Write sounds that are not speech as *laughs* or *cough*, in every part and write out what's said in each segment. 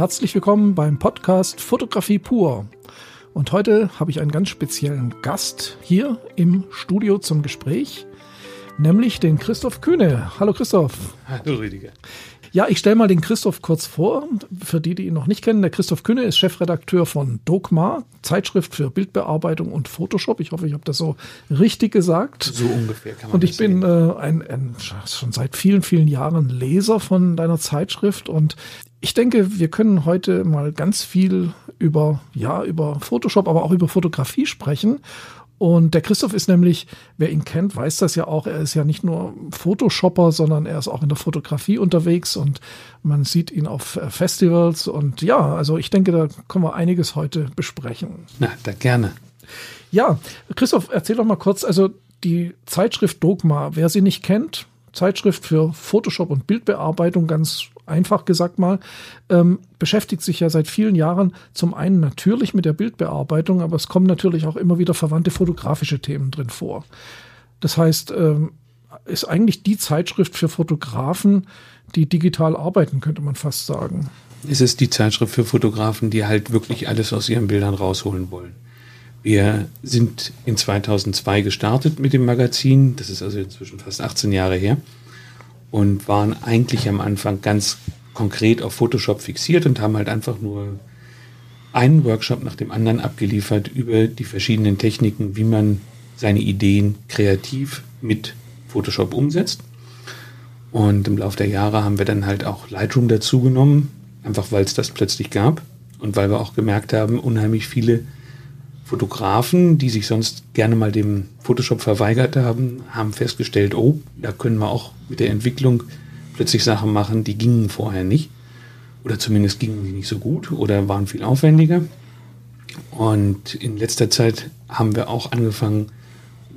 Herzlich willkommen beim Podcast Fotografie pur. Und heute habe ich einen ganz speziellen Gast hier im Studio zum Gespräch, nämlich den Christoph Kühne. Hallo Christoph. Hallo Rüdiger. Ja, ich stelle mal den Christoph kurz vor. Für die, die ihn noch nicht kennen, der Christoph Kühne ist Chefredakteur von Dogma, Zeitschrift für Bildbearbeitung und Photoshop. Ich hoffe, ich habe das so richtig gesagt. So ungefähr kann man Und ich bin äh, ein, ein, schon seit vielen, vielen Jahren Leser von deiner Zeitschrift und ich denke, wir können heute mal ganz viel über, ja, über Photoshop, aber auch über Fotografie sprechen. Und der Christoph ist nämlich, wer ihn kennt, weiß das ja auch, er ist ja nicht nur Photoshopper, sondern er ist auch in der Fotografie unterwegs und man sieht ihn auf Festivals. Und ja, also ich denke, da können wir einiges heute besprechen. Na, da gerne. Ja, Christoph, erzähl doch mal kurz, also die Zeitschrift Dogma, wer sie nicht kennt, Zeitschrift für Photoshop und Bildbearbeitung, ganz einfach gesagt mal, ähm, beschäftigt sich ja seit vielen Jahren zum einen natürlich mit der Bildbearbeitung, aber es kommen natürlich auch immer wieder verwandte fotografische Themen drin vor. Das heißt, ähm, ist eigentlich die Zeitschrift für Fotografen, die digital arbeiten, könnte man fast sagen. Es ist die Zeitschrift für Fotografen, die halt wirklich alles aus ihren Bildern rausholen wollen. Wir sind in 2002 gestartet mit dem Magazin, das ist also inzwischen fast 18 Jahre her, und waren eigentlich am Anfang ganz konkret auf Photoshop fixiert und haben halt einfach nur einen Workshop nach dem anderen abgeliefert über die verschiedenen Techniken, wie man seine Ideen kreativ mit Photoshop umsetzt. Und im Laufe der Jahre haben wir dann halt auch Lightroom dazugenommen, einfach weil es das plötzlich gab und weil wir auch gemerkt haben, unheimlich viele Fotografen, die sich sonst gerne mal dem Photoshop verweigert haben, haben festgestellt, oh, da können wir auch mit der Entwicklung plötzlich Sachen machen, die gingen vorher nicht. Oder zumindest gingen die nicht so gut oder waren viel aufwendiger. Und in letzter Zeit haben wir auch angefangen,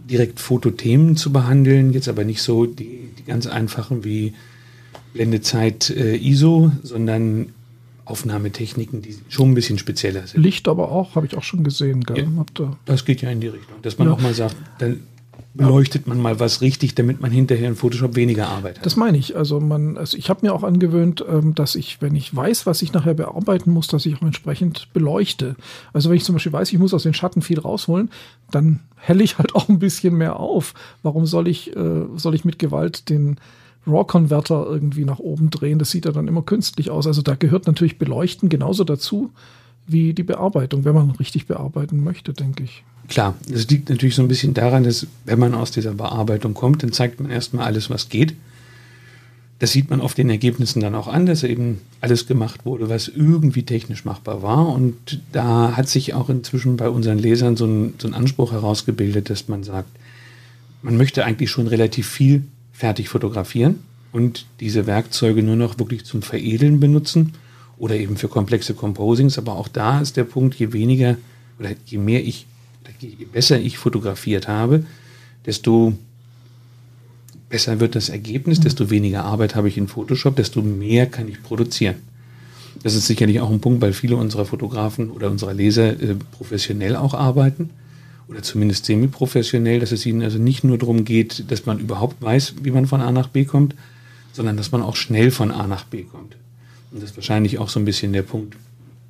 direkt Fotothemen zu behandeln, jetzt aber nicht so die, die ganz einfachen wie Blendezeit äh, ISO, sondern Aufnahmetechniken, die schon ein bisschen spezieller sind. Licht aber auch, habe ich auch schon gesehen. Gell? Ja, das geht ja in die Richtung, dass man ja. auch mal sagt, dann beleuchtet man mal was richtig, damit man hinterher in Photoshop weniger Arbeit hat. Das meine ich. Also man, also ich habe mir auch angewöhnt, ähm, dass ich, wenn ich weiß, was ich nachher bearbeiten muss, dass ich auch entsprechend beleuchte. Also wenn ich zum Beispiel weiß, ich muss aus den Schatten viel rausholen, dann helle ich halt *laughs* auch ein bisschen mehr auf. Warum soll ich, äh, soll ich mit Gewalt den RAW-Converter irgendwie nach oben drehen. Das sieht ja dann immer künstlich aus. Also da gehört natürlich Beleuchten genauso dazu wie die Bearbeitung, wenn man richtig bearbeiten möchte, denke ich. Klar, das liegt natürlich so ein bisschen daran, dass wenn man aus dieser Bearbeitung kommt, dann zeigt man erstmal alles, was geht. Das sieht man auf den Ergebnissen dann auch an, dass eben alles gemacht wurde, was irgendwie technisch machbar war. Und da hat sich auch inzwischen bei unseren Lesern so ein, so ein Anspruch herausgebildet, dass man sagt, man möchte eigentlich schon relativ viel fertig fotografieren und diese Werkzeuge nur noch wirklich zum Veredeln benutzen oder eben für komplexe Composings. Aber auch da ist der Punkt, je weniger oder je mehr ich, je besser ich fotografiert habe, desto besser wird das Ergebnis, mhm. desto weniger Arbeit habe ich in Photoshop, desto mehr kann ich produzieren. Das ist sicherlich auch ein Punkt, weil viele unserer Fotografen oder unserer Leser äh, professionell auch arbeiten oder zumindest semi-professionell, dass es ihnen also nicht nur darum geht, dass man überhaupt weiß, wie man von A nach B kommt, sondern dass man auch schnell von A nach B kommt. Und das ist wahrscheinlich auch so ein bisschen der Punkt,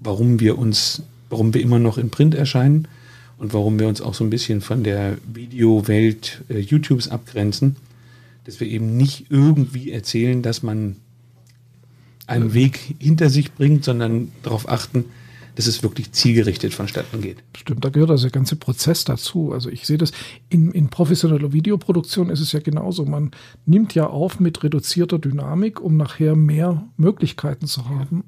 warum wir uns, warum wir immer noch in Print erscheinen und warum wir uns auch so ein bisschen von der Videowelt äh, YouTubes abgrenzen, dass wir eben nicht irgendwie erzählen, dass man einen Weg hinter sich bringt, sondern darauf achten, dass es wirklich zielgerichtet vonstatten geht. Stimmt, da gehört also der ganze Prozess dazu. Also ich sehe das, in, in professioneller Videoproduktion ist es ja genauso. Man nimmt ja auf mit reduzierter Dynamik, um nachher mehr Möglichkeiten zu haben.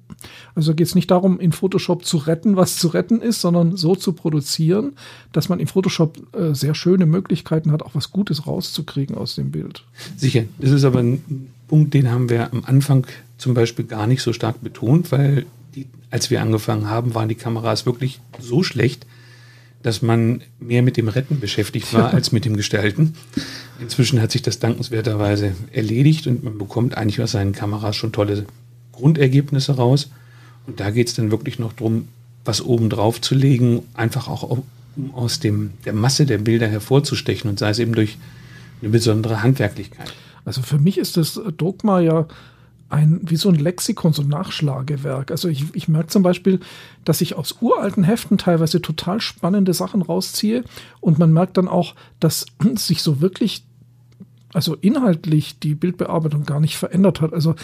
Also geht es nicht darum, in Photoshop zu retten, was zu retten ist, sondern so zu produzieren, dass man in Photoshop äh, sehr schöne Möglichkeiten hat, auch was Gutes rauszukriegen aus dem Bild. Sicher, das ist aber ein Punkt, den haben wir am Anfang zum Beispiel gar nicht so stark betont, weil die, als wir angefangen haben, waren die Kameras wirklich so schlecht, dass man mehr mit dem Retten beschäftigt war *laughs* als mit dem Gestalten. Inzwischen hat sich das dankenswerterweise erledigt und man bekommt eigentlich aus seinen Kameras schon tolle Grundergebnisse raus. Und da geht es dann wirklich noch darum, was oben drauf zu legen, einfach auch um aus dem, der Masse der Bilder hervorzustechen und sei es eben durch eine besondere Handwerklichkeit. Also für mich ist das Dogma ja ein, wie so ein Lexikon, so ein Nachschlagewerk. Also ich, ich merke zum Beispiel, dass ich aus uralten Heften teilweise total spannende Sachen rausziehe und man merkt dann auch, dass *clears throat* sich so wirklich, also inhaltlich die Bildbearbeitung gar nicht verändert hat. Also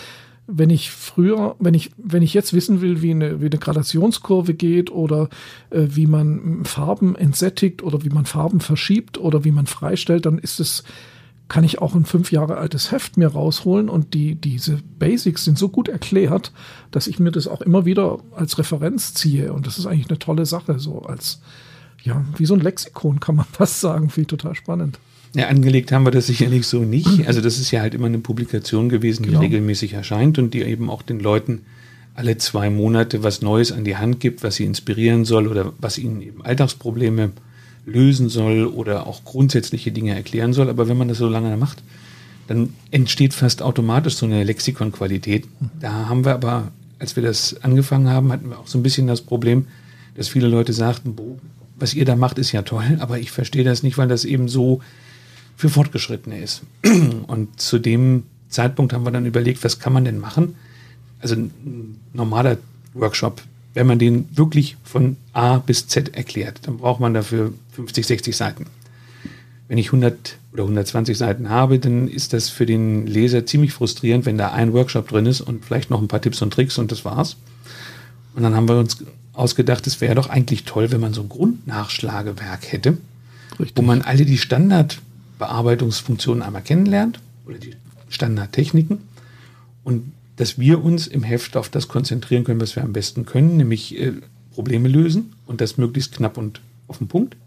wenn ich früher, wenn ich, wenn ich jetzt wissen will, wie eine, wie eine Gradationskurve geht oder äh, wie man Farben entsättigt oder wie man Farben verschiebt oder wie man freistellt, dann ist es kann ich auch ein fünf Jahre altes Heft mir rausholen und die, diese Basics sind so gut erklärt, dass ich mir das auch immer wieder als Referenz ziehe. Und das ist eigentlich eine tolle Sache, so als, ja, wie so ein Lexikon kann man *laughs* fast sagen, finde ich total spannend. Ja, angelegt haben wir das sicherlich so nicht. *clears throat* Also das ist ja halt immer eine Publikation gewesen, die genau. regelmäßig erscheint und die eben auch den Leuten alle zwei Monate was Neues an die Hand gibt, was sie inspirieren soll oder was ihnen eben Alltagsprobleme lösen soll oder auch grundsätzliche Dinge erklären soll. Aber wenn man das so lange macht, dann entsteht fast automatisch so eine Lexikonqualität. Da haben wir aber, als wir das angefangen haben, hatten wir auch so ein bisschen das Problem, dass viele Leute sagten, was ihr da macht, ist ja toll, aber ich verstehe das nicht, weil das eben so für Fortgeschrittene ist. *clears throat* Und zu dem Zeitpunkt haben wir dann überlegt, was kann man denn machen? Also ein normaler Workshop wenn man den wirklich von A bis Z erklärt, dann braucht man dafür 50, 60 Seiten. Wenn ich 100 oder 120 Seiten habe, dann ist das für den Leser ziemlich frustrierend, wenn da ein Workshop drin ist und vielleicht noch ein paar Tipps und Tricks und das war's. Und dann haben wir uns ausgedacht, es wäre doch eigentlich toll, wenn man so ein Grundnachschlagewerk hätte, Richtig. wo man alle die Standardbearbeitungsfunktionen einmal kennenlernt oder die Standardtechniken und dass wir uns im Heft auf das konzentrieren können, was wir am besten können, nämlich äh, Probleme lösen und das möglichst knapp und auf den Punkt.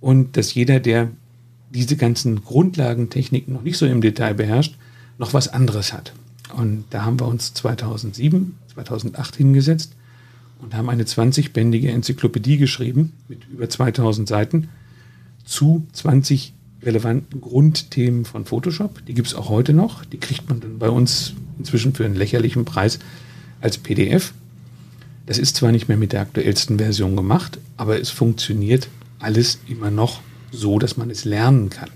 Und dass jeder, der diese ganzen Grundlagentechniken noch nicht so im Detail beherrscht, noch was anderes hat. Und da haben wir uns 2007, 2008 hingesetzt und haben eine 20-bändige Enzyklopädie geschrieben mit über 2000 Seiten zu 20 relevanten Grundthemen von Photoshop. Die gibt es auch heute noch. Die kriegt man dann bei uns inzwischen für einen lächerlichen Preis als PDF. Das ist zwar nicht mehr mit der aktuellsten Version gemacht, aber es funktioniert alles immer noch so, dass man es lernen kann.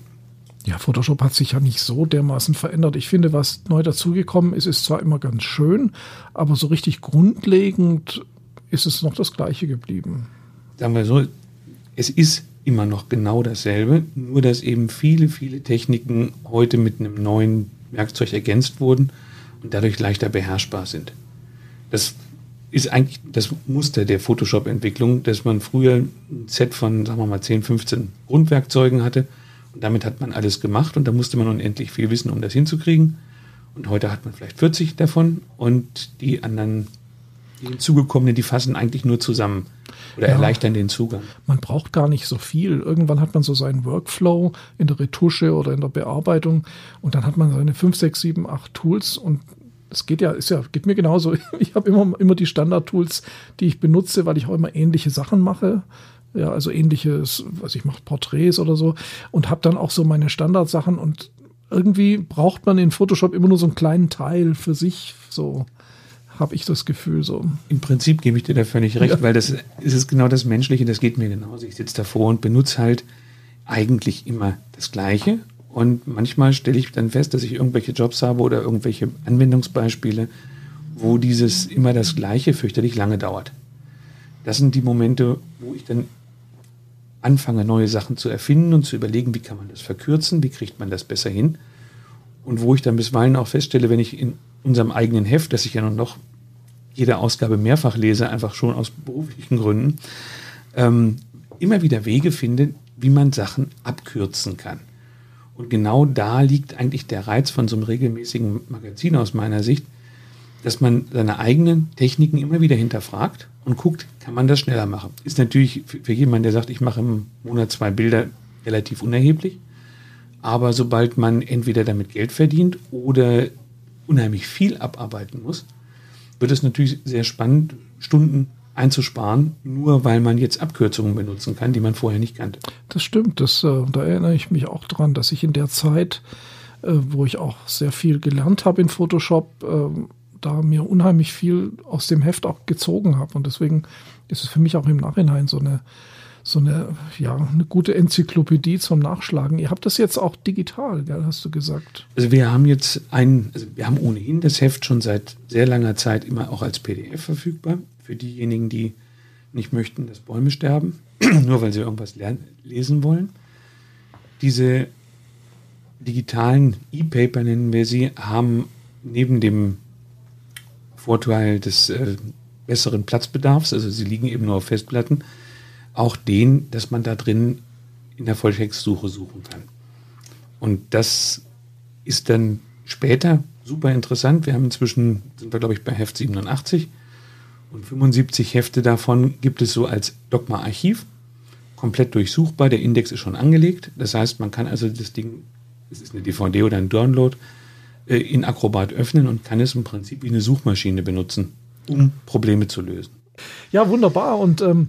Ja, Photoshop hat sich ja nicht so dermaßen verändert. Ich finde, was neu dazugekommen ist, ist zwar immer ganz schön, aber so richtig grundlegend ist es noch das gleiche geblieben. Sagen wir so, es ist immer noch genau dasselbe, nur dass eben viele, viele Techniken heute mit einem neuen Werkzeug ergänzt wurden und dadurch leichter beherrschbar sind. Das ist eigentlich das Muster der Photoshop-Entwicklung, dass man früher ein Set von, sagen wir mal, 10, 15 Grundwerkzeugen hatte und damit hat man alles gemacht und da musste man unendlich viel wissen, um das hinzukriegen. Und heute hat man vielleicht 40 davon und die anderen, die hinzugekommenen, die fassen eigentlich nur zusammen oder ja, erleichtern den Zugang. Man braucht gar nicht so viel. Irgendwann hat man so seinen Workflow in der Retusche oder in der Bearbeitung und dann hat man seine 5, 6, 7, 8 Tools und es geht ja, ist ja, geht mir genauso. *laughs* Ich habe immer, immer die Standard-Tools, die ich benutze, weil ich auch immer ähnliche Sachen mache. Ja, also ähnliches, was ich mache, Porträts oder so und habe dann auch so meine Standardsachen und irgendwie braucht man in Photoshop immer nur so einen kleinen Teil für sich, so habe ich das Gefühl so. Im Prinzip gebe ich dir da völlig recht, ja. weil das ist genau das Menschliche, das geht mir genauso. Ich sitze davor und benutze halt eigentlich immer das Gleiche. Und manchmal stelle ich dann fest, dass ich irgendwelche Jobs habe oder irgendwelche Anwendungsbeispiele, wo dieses immer das Gleiche fürchterlich lange dauert. Das sind die Momente, wo ich dann anfange, neue Sachen zu erfinden und zu überlegen, wie kann man das verkürzen, wie kriegt man das besser hin. Und wo ich dann bisweilen auch feststelle, wenn ich in unserem eigenen Heft, das ich ja noch jede Ausgabe mehrfach lese, einfach schon aus beruflichen Gründen, ähm, immer wieder Wege finde, wie man Sachen abkürzen kann. Und genau da liegt eigentlich der Reiz von so einem regelmäßigen Magazin aus meiner Sicht, dass man seine eigenen Techniken immer wieder hinterfragt und guckt, kann man das schneller machen. Ist natürlich für jemanden, der sagt, ich mache im Monat zwei Bilder, relativ unerheblich. Aber sobald man entweder damit Geld verdient oder unheimlich viel abarbeiten muss, wird es natürlich sehr spannend, Stunden einzusparen, nur weil man jetzt Abkürzungen benutzen kann, die man vorher nicht kannte. Das stimmt. Das, äh, da erinnere ich mich auch dran, dass ich in der Zeit, äh, wo ich auch sehr viel gelernt habe in Photoshop, äh, da mir unheimlich viel aus dem Heft auch gezogen habe. Und deswegen ist es für mich auch im Nachhinein so eine, so eine, ja, eine gute Enzyklopädie zum Nachschlagen. Ihr habt das jetzt auch digital, gell, hast du gesagt? Also wir haben jetzt ein, also wir haben ohnehin das Heft schon seit sehr langer Zeit immer auch als PDF verfügbar für diejenigen, die nicht möchten, dass Bäume sterben, *clears throat* nur weil sie irgendwas lernen, lesen wollen. Diese digitalen E-Paper nennen wir sie, haben neben dem Vorteil des äh, besseren Platzbedarfs, also sie liegen eben nur auf Festplatten, auch den, dass man da drin in der Volltextsuche suchen kann. Und das ist dann später super interessant. Wir haben inzwischen, sind wir glaube ich bei Heft 87 und 75 Hefte davon gibt es so als Dogma-Archiv, komplett durchsuchbar. Der Index ist schon angelegt. Das heißt, man kann also das Ding, es ist eine DVD oder ein Download, äh, in Acrobat öffnen und kann es im Prinzip wie eine Suchmaschine benutzen, um Probleme zu lösen. Ja, wunderbar. Und ähm,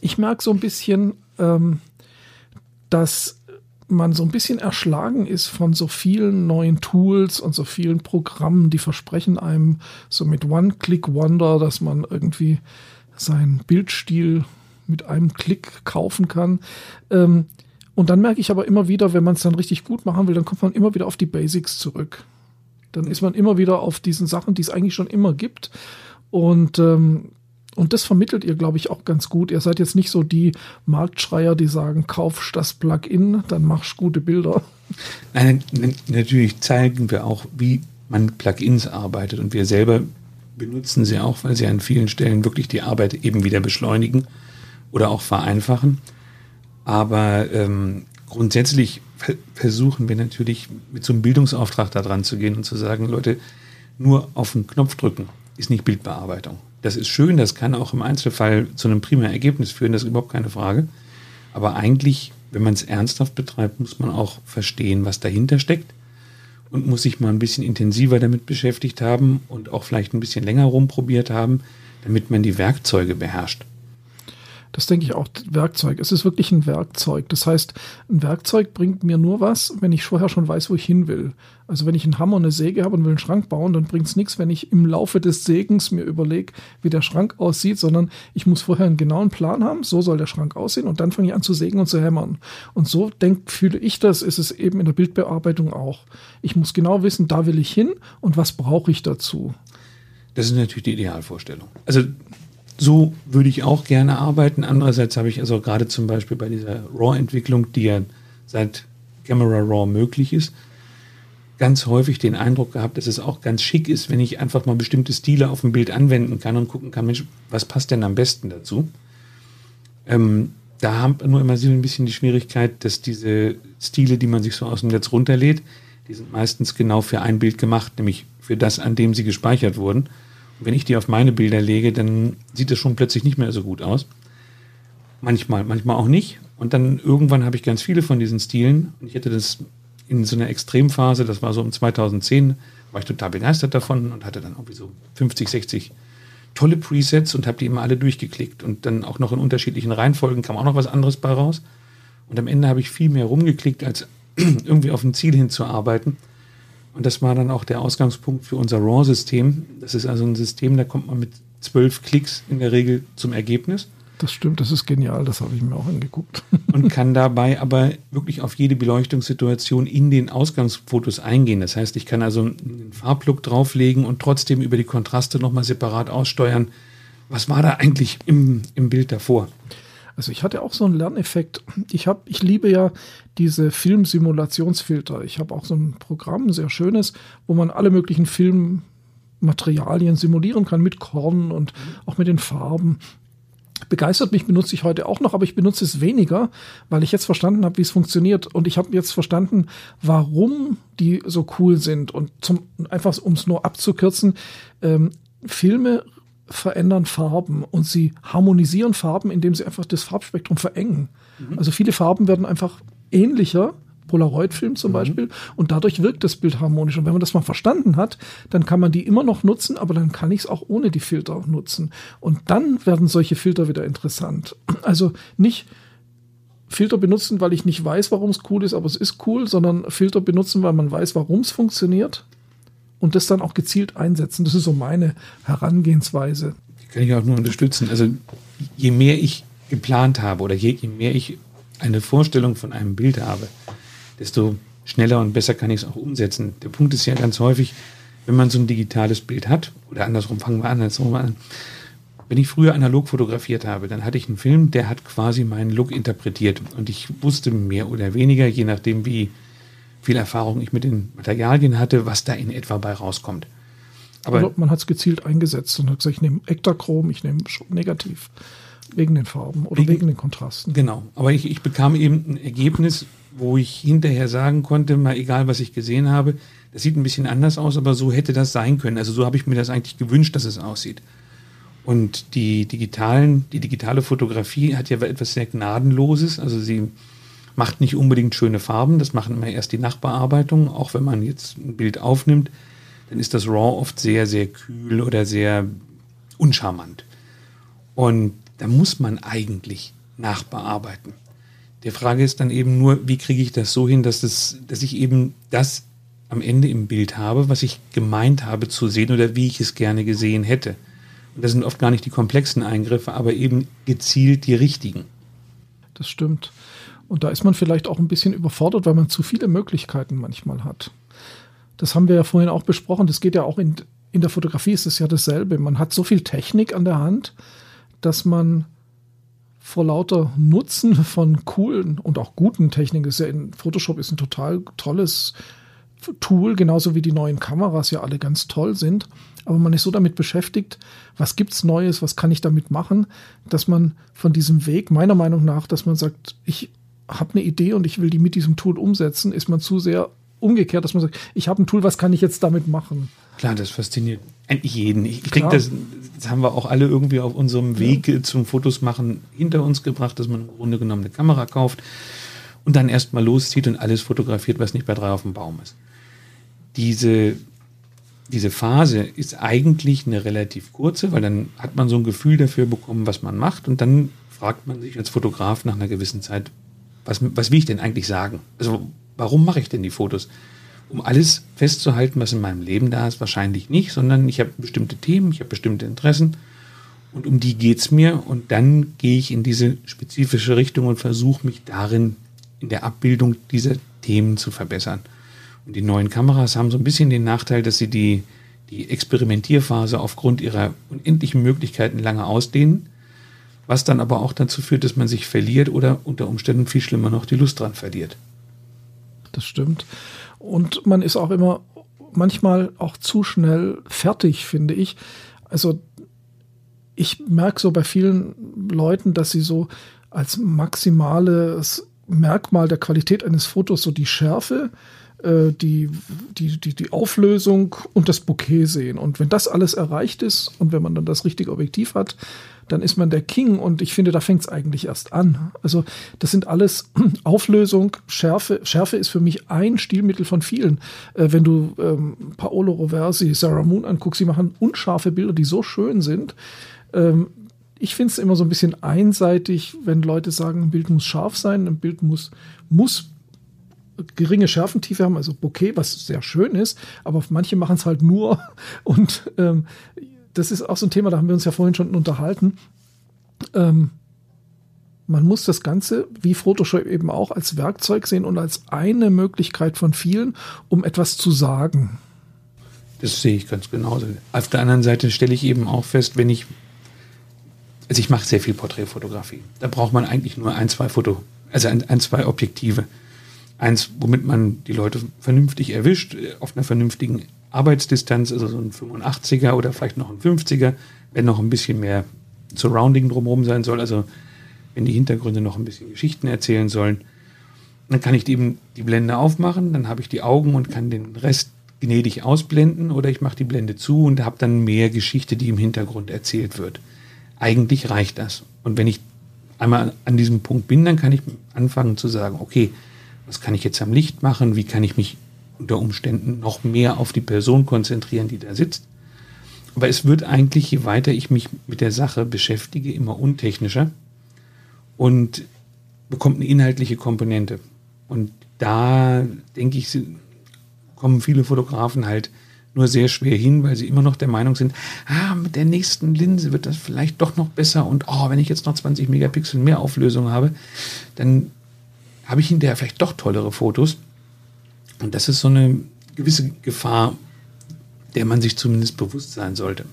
ich merke so ein bisschen, ähm, dass man so ein bisschen erschlagen ist von so vielen neuen Tools und so vielen Programmen, die versprechen einem so mit One-Click-Wonder, dass man irgendwie seinen Bildstil mit einem Klick kaufen kann. Ähm, und dann merke ich aber immer wieder, wenn man es dann richtig gut machen will, dann kommt man immer wieder auf die Basics zurück. Dann ist man immer wieder auf diesen Sachen, die es eigentlich schon immer gibt. Und ähm, und das vermittelt ihr, glaube ich, auch ganz gut. Ihr seid jetzt nicht so die Marktschreier, die sagen, kauf das Plugin, dann machst du gute Bilder. Nein, natürlich zeigen wir auch, wie man Plugins arbeitet. Und wir selber benutzen sie auch, weil sie an vielen Stellen wirklich die Arbeit eben wieder beschleunigen oder auch vereinfachen. Aber ähm, grundsätzlich versuchen wir natürlich mit so einem Bildungsauftrag da dran zu gehen und zu sagen, Leute, nur auf den Knopf drücken ist nicht Bildbearbeitung. Das ist schön, das kann auch im Einzelfall zu einem primären Ergebnis führen, das ist überhaupt keine Frage. Aber eigentlich, wenn man es ernsthaft betreibt, muss man auch verstehen, was dahinter steckt und muss sich mal ein bisschen intensiver damit beschäftigt haben und auch vielleicht ein bisschen länger rumprobiert haben, damit man die Werkzeuge beherrscht. Das denke ich auch, Werkzeug. Es ist wirklich ein Werkzeug. Das heißt, ein Werkzeug bringt mir nur was, wenn ich vorher schon weiß, wo ich hin will. Also wenn ich einen Hammer und eine Säge habe und will einen Schrank bauen, dann bringt es nichts, wenn ich im Laufe des Sägens mir überlege, wie der Schrank aussieht, sondern ich muss vorher einen genauen Plan haben, so soll der Schrank aussehen und dann fange ich an zu sägen und zu hämmern. Und so denk, fühle ich das, ist es eben in der Bildbearbeitung auch. Ich muss genau wissen, da will ich hin und was brauche ich dazu. Das ist natürlich die Idealvorstellung. Also so würde ich auch gerne arbeiten. Andererseits habe ich also gerade zum Beispiel bei dieser RAW-Entwicklung, die ja seit Camera RAW möglich ist, ganz häufig den Eindruck gehabt, dass es auch ganz schick ist, wenn ich einfach mal bestimmte Stile auf dem Bild anwenden kann und gucken kann, Mensch, was passt denn am besten dazu? Ähm, da haben wir nur immer so ein bisschen die Schwierigkeit, dass diese Stile, die man sich so aus dem Netz runterlädt, die sind meistens genau für ein Bild gemacht, nämlich für das, an dem sie gespeichert wurden wenn ich die auf meine Bilder lege, dann sieht es schon plötzlich nicht mehr so gut aus. Manchmal, manchmal auch nicht. Und dann irgendwann habe ich ganz viele von diesen Stilen. Und ich hatte das in so einer Extremphase, das war so um 2010, war ich total begeistert davon und hatte dann irgendwie so 50, 60 tolle Presets und habe die immer alle durchgeklickt. Und dann auch noch in unterschiedlichen Reihenfolgen kam auch noch was anderes bei raus. Und am Ende habe ich viel mehr rumgeklickt, als *clears throat* irgendwie auf ein Ziel hinzuarbeiten. Und das war dann auch der Ausgangspunkt für unser RAW-System. Das ist also ein System, da kommt man mit zwölf Klicks in der Regel zum Ergebnis. Das stimmt, das ist genial, das habe ich mir auch angeguckt. *laughs* und kann dabei aber wirklich auf jede Beleuchtungssituation in den Ausgangsfotos eingehen. Das heißt, ich kann also einen Farblook drauflegen und trotzdem über die Kontraste nochmal separat aussteuern. Was war da eigentlich im, im Bild davor? Also ich hatte auch so einen Lerneffekt. Ich habe, ich liebe ja diese Filmsimulationsfilter. Ich habe auch so ein Programm, ein sehr schönes, wo man alle möglichen Filmmaterialien simulieren kann mit Korn und auch mit den Farben. Begeistert mich benutze ich heute auch noch, aber ich benutze es weniger, weil ich jetzt verstanden habe, wie es funktioniert. Und ich habe jetzt verstanden, warum die so cool sind. Und zum, einfach, um es nur abzukürzen, ähm, Filme verändern Farben und sie harmonisieren Farben, indem sie einfach das Farbspektrum verengen. Mhm. Also viele Farben werden einfach ähnlicher, Polaroid-Film zum mhm. Beispiel, und dadurch wirkt das Bild harmonisch. Und wenn man das mal verstanden hat, dann kann man die immer noch nutzen, aber dann kann ich es auch ohne die Filter nutzen. Und dann werden solche Filter wieder interessant. Also nicht Filter benutzen, weil ich nicht weiß, warum es cool ist, aber es ist cool, sondern Filter benutzen, weil man weiß, warum es funktioniert und das dann auch gezielt einsetzen. Das ist so meine Herangehensweise. Die kann ich auch nur unterstützen. Also je mehr ich geplant habe oder je, je mehr ich eine Vorstellung von einem Bild habe, desto schneller und besser kann ich es auch umsetzen. Der Punkt ist ja ganz häufig, wenn man so ein digitales Bild hat, oder andersrum fangen wir an, andersrum an. Wenn ich früher analog fotografiert habe, dann hatte ich einen Film, der hat quasi meinen Look interpretiert. Und ich wusste mehr oder weniger, je nachdem, wie viel Erfahrung ich mit den Materialien hatte, was da in etwa bei rauskommt. Aber also man hat es gezielt eingesetzt und hat gesagt, ich nehme Ektachrom, ich nehme Negativ. Wegen den Farben oder wegen, wegen den Kontrasten. Genau. Aber ich, ich bekam eben ein Ergebnis, wo ich hinterher sagen konnte, mal egal was ich gesehen habe, das sieht ein bisschen anders aus, aber so hätte das sein können. Also so habe ich mir das eigentlich gewünscht, dass es aussieht. Und die digitalen, die digitale Fotografie hat ja etwas sehr Gnadenloses. Also sie macht nicht unbedingt schöne Farben. Das machen immer erst die Nachbearbeitungen. Auch wenn man jetzt ein Bild aufnimmt, dann ist das RAW oft sehr, sehr kühl oder sehr uncharmant. Und da muss man eigentlich nachbearbeiten. Die Frage ist dann eben nur, wie kriege ich das so hin, dass, das, dass ich eben das am Ende im Bild habe, was ich gemeint habe zu sehen oder wie ich es gerne gesehen hätte. Und das sind oft gar nicht die komplexen Eingriffe, aber eben gezielt die richtigen. Das stimmt. Und da ist man vielleicht auch ein bisschen überfordert, weil man zu viele Möglichkeiten manchmal hat. Das haben wir ja vorhin auch besprochen. Das geht ja auch in, in der Fotografie ist es ja dasselbe. Man hat so viel Technik an der Hand, dass man vor lauter Nutzen von coolen und auch guten Techniken, ist ja in Photoshop ist ein total tolles Tool, genauso wie die neuen Kameras ja alle ganz toll sind. Aber man ist so damit beschäftigt, was gibt's Neues, was kann ich damit machen, dass man von diesem Weg, meiner Meinung nach, dass man sagt, ich habe eine Idee und ich will die mit diesem Tool umsetzen, ist man zu sehr umgekehrt, dass man sagt, ich habe ein Tool, was kann ich jetzt damit machen? Klar, das fasziniert eigentlich jeden. Ich, ich denke, das, das, haben wir auch alle irgendwie auf unserem Weg ja. zum Fotos machen hinter uns gebracht, dass man im Grunde genommen eine Kamera kauft und dann erstmal loszieht und alles fotografiert, was nicht bei drei auf dem Baum ist. Diese, diese Phase ist eigentlich eine relativ kurze, weil dann hat man so ein Gefühl dafür bekommen, was man macht und dann fragt man sich als Fotograf nach einer gewissen Zeit, was, was will ich denn eigentlich sagen? Also warum mache ich denn die Fotos? um alles festzuhalten, was in meinem Leben da ist, wahrscheinlich nicht, sondern ich habe bestimmte Themen, ich habe bestimmte Interessen und um die geht es mir und dann gehe ich in diese spezifische Richtung und versuche mich darin in der Abbildung dieser Themen zu verbessern. Und die neuen Kameras haben so ein bisschen den Nachteil, dass sie die, die Experimentierphase aufgrund ihrer unendlichen Möglichkeiten lange ausdehnen, was dann aber auch dazu führt, dass man sich verliert oder unter Umständen viel schlimmer noch die Lust dran verliert. Das stimmt. Und man ist auch immer manchmal auch zu schnell fertig, finde ich. Also ich merke so bei vielen Leuten, dass sie so als maximales Merkmal der Qualität eines Fotos so die Schärfe, äh, die, die, die, die Auflösung und das Bouquet sehen. Und wenn das alles erreicht ist und wenn man dann das richtige Objektiv hat, dann ist man der King und ich finde, da fängt es eigentlich erst an. Also das sind alles *clears throat* Auflösung, Schärfe. Schärfe ist für mich ein Stilmittel von vielen. Äh, wenn du ähm, Paolo Roversi, Sarah Moon anguckst, sie machen unscharfe Bilder, die so schön sind. Ähm, ich finde es immer so ein bisschen einseitig, wenn Leute sagen, ein Bild muss scharf sein, ein Bild muss, muss geringe Schärfentiefe haben, also Bokeh, was sehr schön ist, aber manche machen es halt nur *laughs* und ähm, das ist auch so ein Thema, da haben wir uns ja vorhin schon unterhalten. Ähm, man muss das Ganze, wie Photoshop eben auch, als Werkzeug sehen und als eine Möglichkeit von vielen, um etwas zu sagen. Das sehe ich ganz genauso. Auf der anderen Seite stelle ich eben auch fest, wenn ich, also ich mache sehr viel Porträtfotografie. Da braucht man eigentlich nur ein, zwei Foto, also ein, ein zwei Objektive. Eins, womit man die Leute vernünftig erwischt, auf einer vernünftigen Arbeitsdistanz, also so ein 85er oder vielleicht noch ein 50er, wenn noch ein bisschen mehr Surrounding drumherum sein soll, also wenn die Hintergründe noch ein bisschen Geschichten erzählen sollen, dann kann ich eben die Blende aufmachen, dann habe ich die Augen und kann den Rest gnädig ausblenden oder ich mache die Blende zu und habe dann mehr Geschichte, die im Hintergrund erzählt wird. Eigentlich reicht das. Und wenn ich einmal an diesem Punkt bin, dann kann ich anfangen zu sagen, okay, was kann ich jetzt am Licht machen? Wie kann ich mich unter Umständen noch mehr auf die Person konzentrieren, die da sitzt. Aber es wird eigentlich, je weiter ich mich mit der Sache beschäftige, immer untechnischer und bekommt eine inhaltliche Komponente. Und da denke ich, kommen viele Fotografen halt nur sehr schwer hin, weil sie immer noch der Meinung sind, ah, mit der nächsten Linse wird das vielleicht doch noch besser und oh, wenn ich jetzt noch 20 Megapixel mehr Auflösung habe, dann habe ich hinterher vielleicht doch tollere Fotos. Und das ist so eine gewisse Gefahr, der man sich zumindest bewusst sein sollte.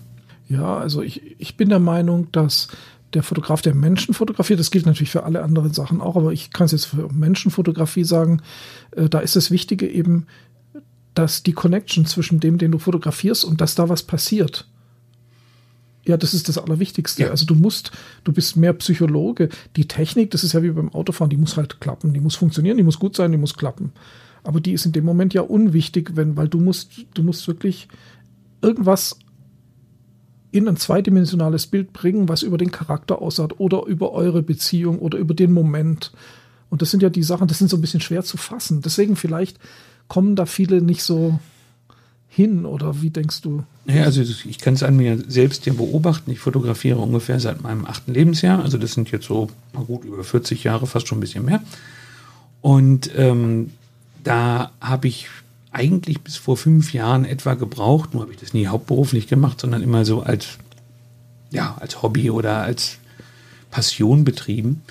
Ja, also ich, ich bin der Meinung, dass der Fotograf, der Menschen fotografiert, das gilt natürlich für alle anderen Sachen auch, aber ich kann es jetzt für Menschenfotografie sagen, äh, da ist das Wichtige eben, dass die Connection zwischen dem, den du fotografierst und dass da was passiert. Ja, das ist das Allerwichtigste. Ja. Also du musst, du bist mehr Psychologe. Die Technik, das ist ja wie beim Autofahren, die muss halt klappen, die muss funktionieren, die muss gut sein, die muss klappen. Aber die ist in dem Moment ja unwichtig, wenn, weil du musst, du musst wirklich irgendwas in ein zweidimensionales Bild bringen, was über den Charakter aussagt oder über eure Beziehung oder über den Moment. Und das sind ja die Sachen, das sind so ein bisschen schwer zu fassen. Deswegen vielleicht kommen da viele nicht so hin oder wie denkst du? Ja, also ich kann es an mir selbst ja beobachten. Ich fotografiere ungefähr seit meinem achten Lebensjahr. Also das sind jetzt so gut über 40 Jahre, fast schon ein bisschen mehr. Und ähm, da habe ich eigentlich bis vor fünf Jahren etwa gebraucht. Nur habe ich das nie hauptberuflich gemacht, sondern immer so als, ja, als Hobby oder als Passion betrieben.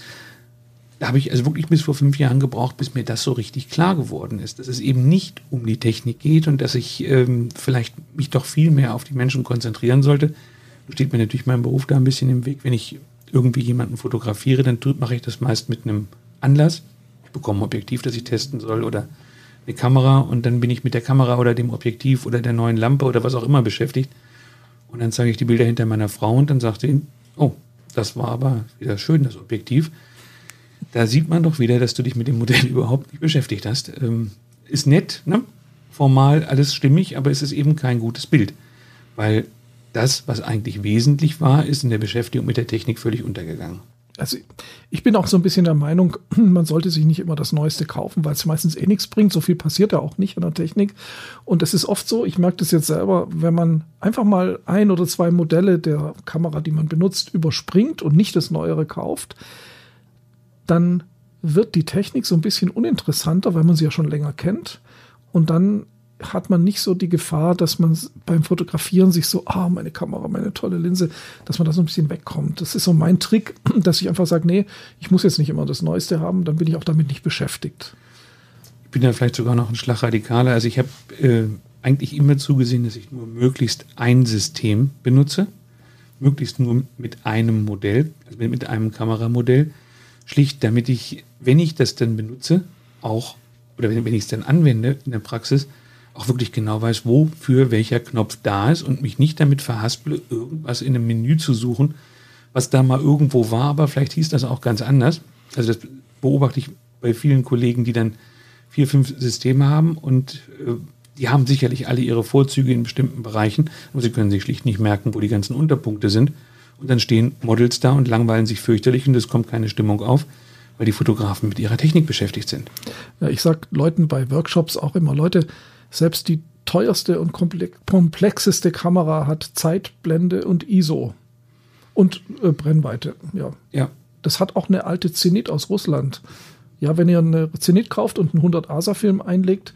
Da habe ich also wirklich bis vor fünf Jahren gebraucht, bis mir das so richtig klar geworden ist, dass es eben nicht um die Technik geht und dass ich ähm, vielleicht mich doch viel mehr auf die Menschen konzentrieren sollte. Da steht mir natürlich mein Beruf da ein bisschen im Weg. Wenn ich irgendwie jemanden fotografiere, dann mache ich das meist mit einem Anlass. Ich bekomme ein Objektiv, das ich testen soll oder eine Kamera und dann bin ich mit der Kamera oder dem Objektiv oder der neuen Lampe oder was auch immer beschäftigt. Und dann zeige ich die Bilder hinter meiner Frau und dann sagt sie, oh, das war aber wieder schön, das Objektiv. Da sieht man doch wieder, dass du dich mit dem Modell *laughs* überhaupt nicht beschäftigt hast. Ähm, ist nett, ne? formal alles stimmig, aber es ist eben kein gutes Bild. Weil das, was eigentlich wesentlich war, ist in der Beschäftigung mit der Technik völlig untergegangen also ich bin auch so ein bisschen der Meinung, *clears throat* man sollte sich nicht immer das Neueste kaufen, weil es meistens eh nichts bringt. So viel passiert ja auch nicht in der Technik. Und es ist oft so, ich merke das jetzt selber, wenn man einfach mal ein oder zwei Modelle der Kamera, die man benutzt, überspringt und nicht das Neuere kauft, dann wird die Technik so ein bisschen uninteressanter, weil man sie ja schon länger kennt. Und dann hat man nicht so die Gefahr, dass man beim Fotografieren sich so, ah, meine Kamera, meine tolle Linse, dass man da so ein bisschen wegkommt. Das ist so mein Trick, *clears throat* dass ich einfach sage, nee, ich muss jetzt nicht immer das Neueste haben, dann bin ich auch damit nicht beschäftigt. Ich bin ja vielleicht sogar noch ein Schlag radikaler. Also ich habe äh, eigentlich immer zugesehen, dass ich nur möglichst ein System benutze, möglichst nur mit einem Modell, also mit einem Kameramodell, schlicht damit ich, wenn ich das dann benutze, auch, oder wenn, wenn ich es dann anwende in der Praxis, auch wirklich genau weiß, wofür welcher Knopf da ist und mich nicht damit verhasple, irgendwas in einem Menü zu suchen, was da mal irgendwo war, aber vielleicht hieß das auch ganz anders. Also das beobachte ich bei vielen Kollegen, die dann vier, fünf Systeme haben und äh, die haben sicherlich alle ihre Vorzüge in bestimmten Bereichen, aber sie können sich schlicht nicht merken, wo die ganzen Unterpunkte sind. Und dann stehen Models da und langweilen sich fürchterlich und es kommt keine Stimmung auf, weil die Fotografen mit ihrer Technik beschäftigt sind. Ja, ich sage Leuten bei Workshops auch immer, Leute, selbst die teuerste und komplexeste Kamera hat Zeitblende und ISO und äh, Brennweite. Ja. ja. Das hat auch eine alte Zenit aus Russland. Ja, wenn ihr eine Zenit kauft und einen 100 ASA-Film einlegt,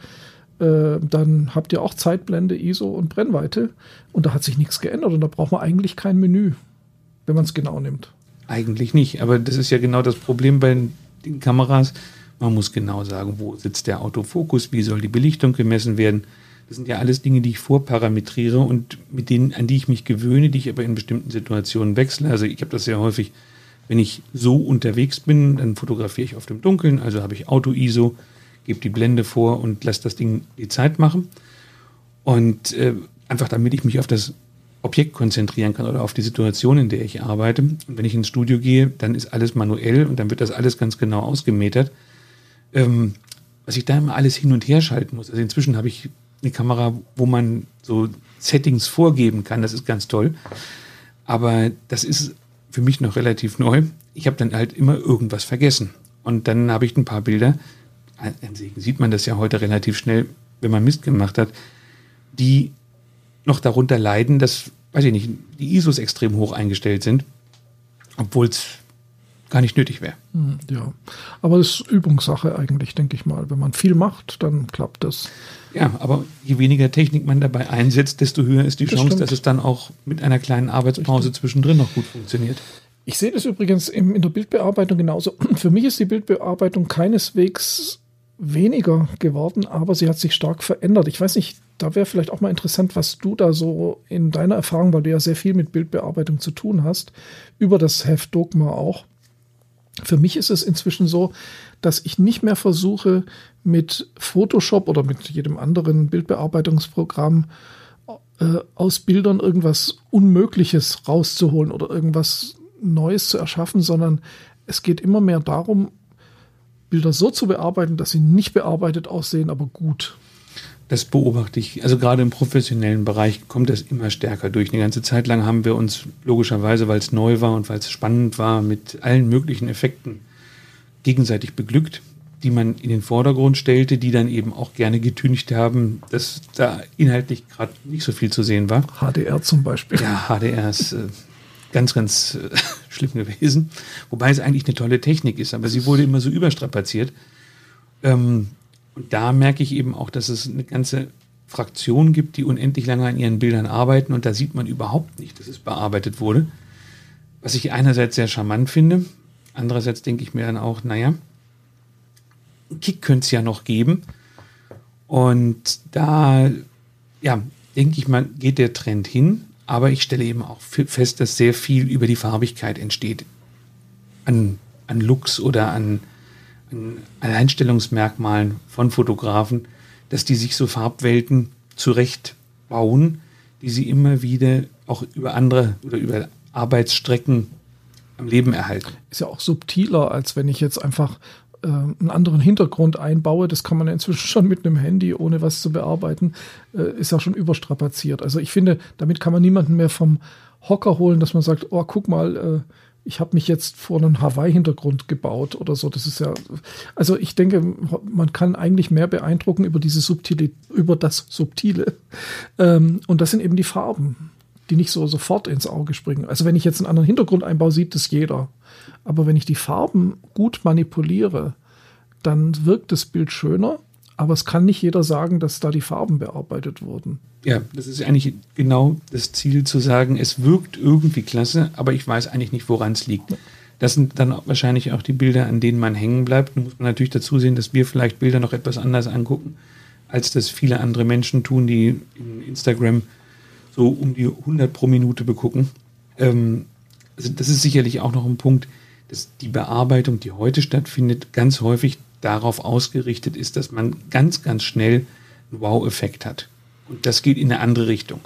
äh, dann habt ihr auch Zeitblende, ISO und Brennweite. Und da hat sich nichts geändert und da braucht man eigentlich kein Menü, wenn man es genau nimmt. Eigentlich nicht, aber das ist ja genau das Problem bei den Kameras. Man muss genau sagen, wo sitzt der Autofokus, wie soll die Belichtung gemessen werden. Das sind ja alles Dinge, die ich vorparametriere und mit denen, an die ich mich gewöhne, die ich aber in bestimmten Situationen wechsle. Also ich habe das sehr häufig, wenn ich so unterwegs bin, dann fotografiere ich auf dem Dunkeln, also habe ich Auto-ISO, gebe die Blende vor und lasse das Ding die Zeit machen. Und äh, einfach damit ich mich auf das Objekt konzentrieren kann oder auf die Situation, in der ich arbeite. Und wenn ich ins Studio gehe, dann ist alles manuell und dann wird das alles ganz genau ausgemetert ähm, was ich da immer alles hin und her schalten muss. Also inzwischen habe ich eine Kamera, wo man so Settings vorgeben kann. Das ist ganz toll. Aber das ist für mich noch relativ neu. Ich habe dann halt immer irgendwas vergessen. Und dann habe ich ein paar Bilder, sieht man das ja heute relativ schnell, wenn man Mist gemacht hat, die noch darunter leiden, dass, weiß ich nicht, die ISOs extrem hoch eingestellt sind, obwohl es gar nicht nötig wäre. Hm, ja, aber das ist Übungssache eigentlich, denke ich mal. Wenn man viel macht, dann klappt das. Ja, aber je weniger Technik man dabei einsetzt, desto höher ist die das Chance, stimmt. dass es dann auch mit einer kleinen Arbeitspause Richtig. zwischendrin noch gut funktioniert. Ich sehe das übrigens in der Bildbearbeitung genauso. *clears throat* Für mich ist die Bildbearbeitung keineswegs weniger geworden, aber sie hat sich stark verändert. Ich weiß nicht, da wäre vielleicht auch mal interessant, was du da so in deiner Erfahrung, weil du ja sehr viel mit Bildbearbeitung zu tun hast, über das Heft Dogma auch. Für mich ist es inzwischen so, dass ich nicht mehr versuche, mit Photoshop oder mit jedem anderen Bildbearbeitungsprogramm äh, aus Bildern irgendwas Unmögliches rauszuholen oder irgendwas Neues zu erschaffen, sondern es geht immer mehr darum, Bilder so zu bearbeiten, dass sie nicht bearbeitet aussehen, aber gut. Das beobachte ich. Also gerade im professionellen Bereich kommt das immer stärker durch. Eine ganze Zeit lang haben wir uns logischerweise, weil es neu war und weil es spannend war, mit allen möglichen Effekten gegenseitig beglückt, die man in den Vordergrund stellte, die dann eben auch gerne getüncht haben, dass da inhaltlich gerade nicht so viel zu sehen war. HDR zum Beispiel. Ja, HDR ist äh, ganz, ganz äh, *laughs* schlimm gewesen. Wobei es eigentlich eine tolle Technik ist, aber sie wurde immer so überstrapaziert. Ähm, und da merke ich eben auch, dass es eine ganze Fraktion gibt, die unendlich lange an ihren Bildern arbeiten und da sieht man überhaupt nicht, dass es bearbeitet wurde. Was ich einerseits sehr charmant finde, andererseits denke ich mir dann auch, naja, einen Kick könnte es ja noch geben. Und da, ja, denke ich mal, geht der Trend hin. Aber ich stelle eben auch fest, dass sehr viel über die Farbigkeit entsteht. An, an Looks oder an, an Alleinstellungsmerkmalen von Fotografen, dass die sich so Farbwelten zurechtbauen, die sie immer wieder auch über andere oder über Arbeitsstrecken am Leben erhalten. Ist ja auch subtiler, als wenn ich jetzt einfach äh, einen anderen Hintergrund einbaue. Das kann man inzwischen *laughs* schon mit einem Handy, ohne was zu bearbeiten, äh, ist ja schon überstrapaziert. Also ich finde, damit kann man niemanden mehr vom Hocker holen, dass man sagt, oh, guck mal, äh, ich habe mich jetzt vor einen Hawaii-Hintergrund gebaut oder so. Das ist ja, also ich denke, man kann eigentlich mehr beeindrucken über diese Subtile, über das Subtile. Ähm, und das sind eben die Farben, die nicht so sofort ins Auge springen. Also wenn ich jetzt einen anderen Hintergrund einbaue, sieht das jeder. Aber wenn ich die Farben gut manipuliere, dann wirkt das Bild schöner. Aber es kann nicht jeder sagen, dass da die Farben bearbeitet wurden. Ja, das ist eigentlich genau das Ziel zu sagen, es wirkt irgendwie klasse, aber ich weiß eigentlich nicht, woran es liegt. Das sind dann wahrscheinlich auch die Bilder, an denen man hängen bleibt. Nun muss man natürlich dazu sehen, dass wir vielleicht Bilder noch etwas anders angucken, als das viele andere Menschen tun, die in Instagram so um die 100 pro Minute begucken. Ähm, also das ist sicherlich auch noch ein Punkt, dass die Bearbeitung, die heute stattfindet, ganz häufig darauf ausgerichtet ist, dass man ganz, ganz schnell einen Wow-Effekt hat. Und das geht in eine andere Richtung.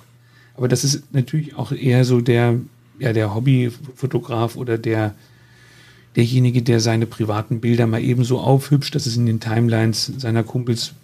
Aber das ist natürlich auch eher so der, ja, der Hobbyfotograf oder der, derjenige, der seine privaten Bilder mal eben so aufhübscht, dass es in den Timelines seiner Kumpels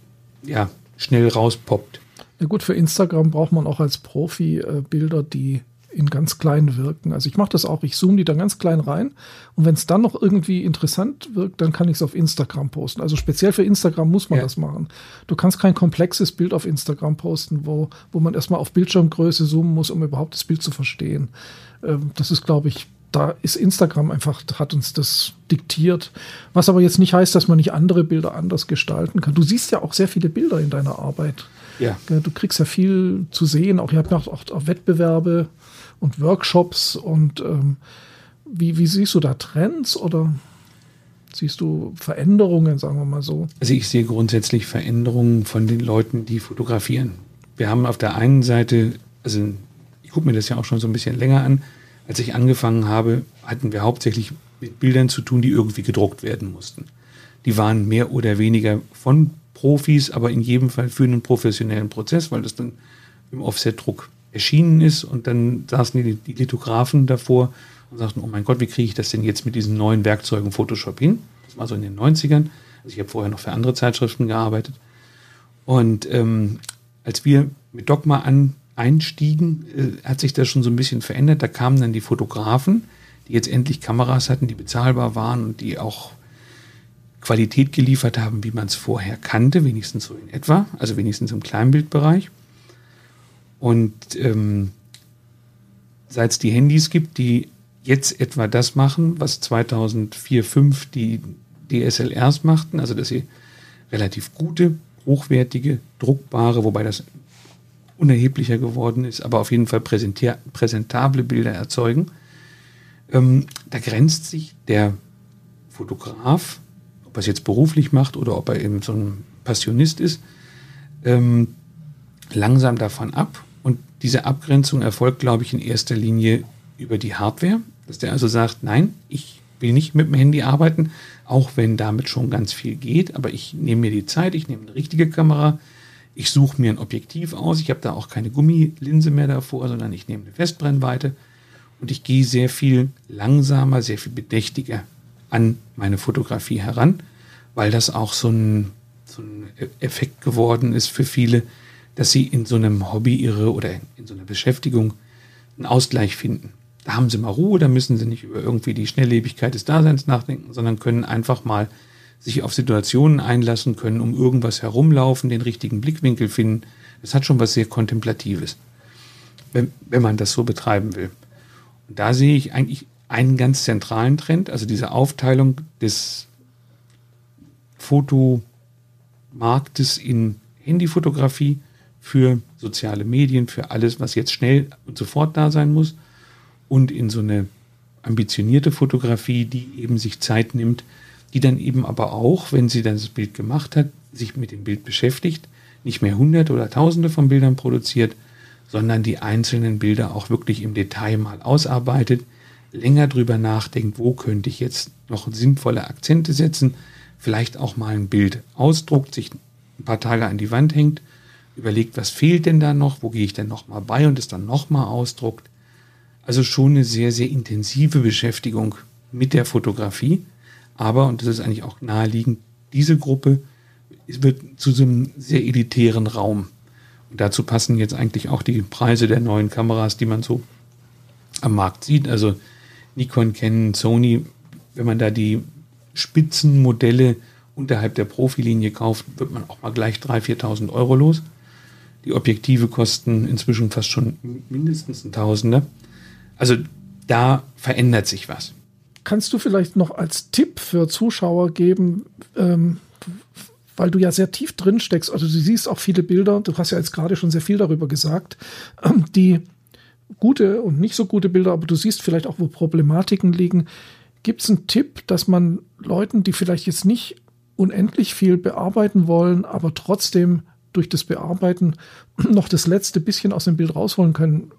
ja, schnell rauspoppt. Ja gut, für Instagram braucht man auch als Profi äh, Bilder, die in ganz klein wirken. Also ich mache das auch, ich zoome die dann ganz klein rein und wenn es dann noch irgendwie interessant wirkt, dann kann ich es auf Instagram posten. Also speziell für Instagram muss man ja. das machen. Du kannst kein komplexes Bild auf Instagram posten, wo, wo man erstmal auf Bildschirmgröße zoomen muss, um überhaupt das Bild zu verstehen. Ähm, das ist, glaube ich, da ist Instagram einfach, hat uns das diktiert. Was aber jetzt nicht heißt, dass man nicht andere Bilder anders gestalten kann. Du siehst ja auch sehr viele Bilder in deiner Arbeit. Ja. Du kriegst ja viel zu sehen. Auch ihr habt auch, auch Wettbewerbe und Workshops und ähm, wie, wie siehst du da Trends oder siehst du Veränderungen, sagen wir mal so? Also ich sehe grundsätzlich Veränderungen von den Leuten, die fotografieren. Wir haben auf der einen Seite, also ich gucke mir das ja auch schon so ein bisschen länger an, als ich angefangen habe, hatten wir hauptsächlich mit Bildern zu tun, die irgendwie gedruckt werden mussten. Die waren mehr oder weniger von Profis, aber in jedem Fall für einen professionellen Prozess, weil das dann im Offset-Druck erschienen ist und dann saßen die, die Lithografen davor und sagten, oh mein Gott, wie kriege ich das denn jetzt mit diesen neuen Werkzeugen Photoshop hin? Das war so in den 90ern. Also ich habe vorher noch für andere Zeitschriften gearbeitet. Und ähm, als wir mit Dogma an, einstiegen, äh, hat sich das schon so ein bisschen verändert. Da kamen dann die Fotografen, die jetzt endlich Kameras hatten, die bezahlbar waren und die auch Qualität geliefert haben, wie man es vorher kannte, wenigstens so in etwa, also wenigstens im Kleinbildbereich. Und ähm, seit es die Handys gibt, die jetzt etwa das machen, was 2004, 2005 die DSLRs machten, also dass sie relativ gute, hochwertige, druckbare, wobei das unerheblicher geworden ist, aber auf jeden Fall präsentable Bilder erzeugen. Ähm, da grenzt sich der Fotograf, ob er es jetzt beruflich macht oder ob er eben so ein Passionist ist, ähm, langsam davon ab. Diese Abgrenzung erfolgt, glaube ich, in erster Linie über die Hardware, dass der also sagt, nein, ich will nicht mit dem Handy arbeiten, auch wenn damit schon ganz viel geht, aber ich nehme mir die Zeit, ich nehme eine richtige Kamera, ich suche mir ein Objektiv aus, ich habe da auch keine Gummilinse mehr davor, sondern ich nehme eine Festbrennweite und ich gehe sehr viel langsamer, sehr viel bedächtiger an meine Fotografie heran, weil das auch so ein, so ein Effekt geworden ist für viele, dass sie in so einem Hobby ihre oder in so einer Beschäftigung einen Ausgleich finden. Da haben sie mal Ruhe, da müssen sie nicht über irgendwie die Schnelllebigkeit des Daseins nachdenken, sondern können einfach mal sich auf Situationen einlassen, können um irgendwas herumlaufen, den richtigen Blickwinkel finden. Das hat schon was sehr Kontemplatives, wenn, wenn man das so betreiben will. Und da sehe ich eigentlich einen ganz zentralen Trend, also diese Aufteilung des Fotomarktes in Handyfotografie für soziale Medien, für alles, was jetzt schnell und sofort da sein muss. Und in so eine ambitionierte Fotografie, die eben sich Zeit nimmt, die dann eben aber auch, wenn sie dann das Bild gemacht hat, sich mit dem Bild beschäftigt, nicht mehr hunderte oder tausende von Bildern produziert, sondern die einzelnen Bilder auch wirklich im Detail mal ausarbeitet, länger drüber nachdenkt, wo könnte ich jetzt noch sinnvolle Akzente setzen, vielleicht auch mal ein Bild ausdruckt, sich ein paar Tage an die Wand hängt überlegt, was fehlt denn da noch, wo gehe ich denn nochmal bei und es dann nochmal ausdruckt. Also schon eine sehr, sehr intensive Beschäftigung mit der Fotografie. Aber, und das ist eigentlich auch naheliegend, diese Gruppe wird zu so einem sehr elitären Raum. Und dazu passen jetzt eigentlich auch die Preise der neuen Kameras, die man so am Markt sieht. Also Nikon, Canon, Sony, wenn man da die Spitzenmodelle unterhalb der Profilinie kauft, wird man auch mal gleich 3.000, 4.000 Euro los. Die Objektive kosten inzwischen fast schon mindestens ein Tausender. Also da verändert sich was. Kannst du vielleicht noch als Tipp für Zuschauer geben, ähm, weil du ja sehr tief drin steckst, also du siehst auch viele Bilder, du hast ja jetzt gerade schon sehr viel darüber gesagt, ähm, die gute und nicht so gute Bilder, aber du siehst vielleicht auch, wo Problematiken liegen. Gibt es einen Tipp, dass man Leuten, die vielleicht jetzt nicht unendlich viel bearbeiten wollen, aber trotzdem durch das Bearbeiten *clears throat* noch das letzte bisschen aus dem Bild rausholen können.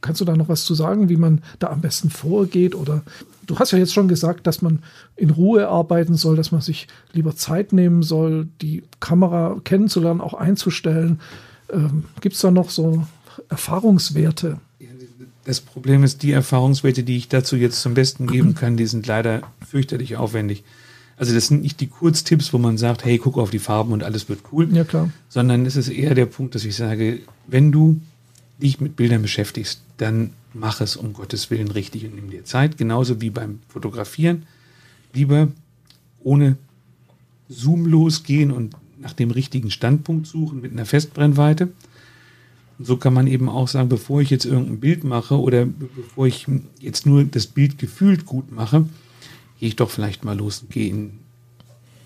Kannst du da noch was zu sagen, wie man da am besten vorgeht? Oder du hast ja jetzt schon gesagt, dass man in Ruhe arbeiten soll, dass man sich lieber Zeit nehmen soll, die Kamera kennenzulernen, auch einzustellen. Ähm, Gibt es da noch so Erfahrungswerte? Das Problem ist, die Erfahrungswerte, die ich dazu jetzt zum Besten geben *clears throat* kann, die sind leider fürchterlich aufwendig. Also das sind nicht die Kurztipps, wo man sagt, hey, guck auf die Farben und alles wird cool. Ja, klar. Sondern es ist eher der Punkt, dass ich sage, wenn du dich mit Bildern beschäftigst, dann mach es um Gottes Willen richtig und nimm dir Zeit. Genauso wie beim Fotografieren. Lieber ohne Zoom losgehen und nach dem richtigen Standpunkt suchen mit einer Festbrennweite. Und so kann man eben auch sagen, bevor ich jetzt irgendein Bild mache oder bevor ich jetzt nur das Bild gefühlt gut mache, gehe ich doch vielleicht mal los und gehe in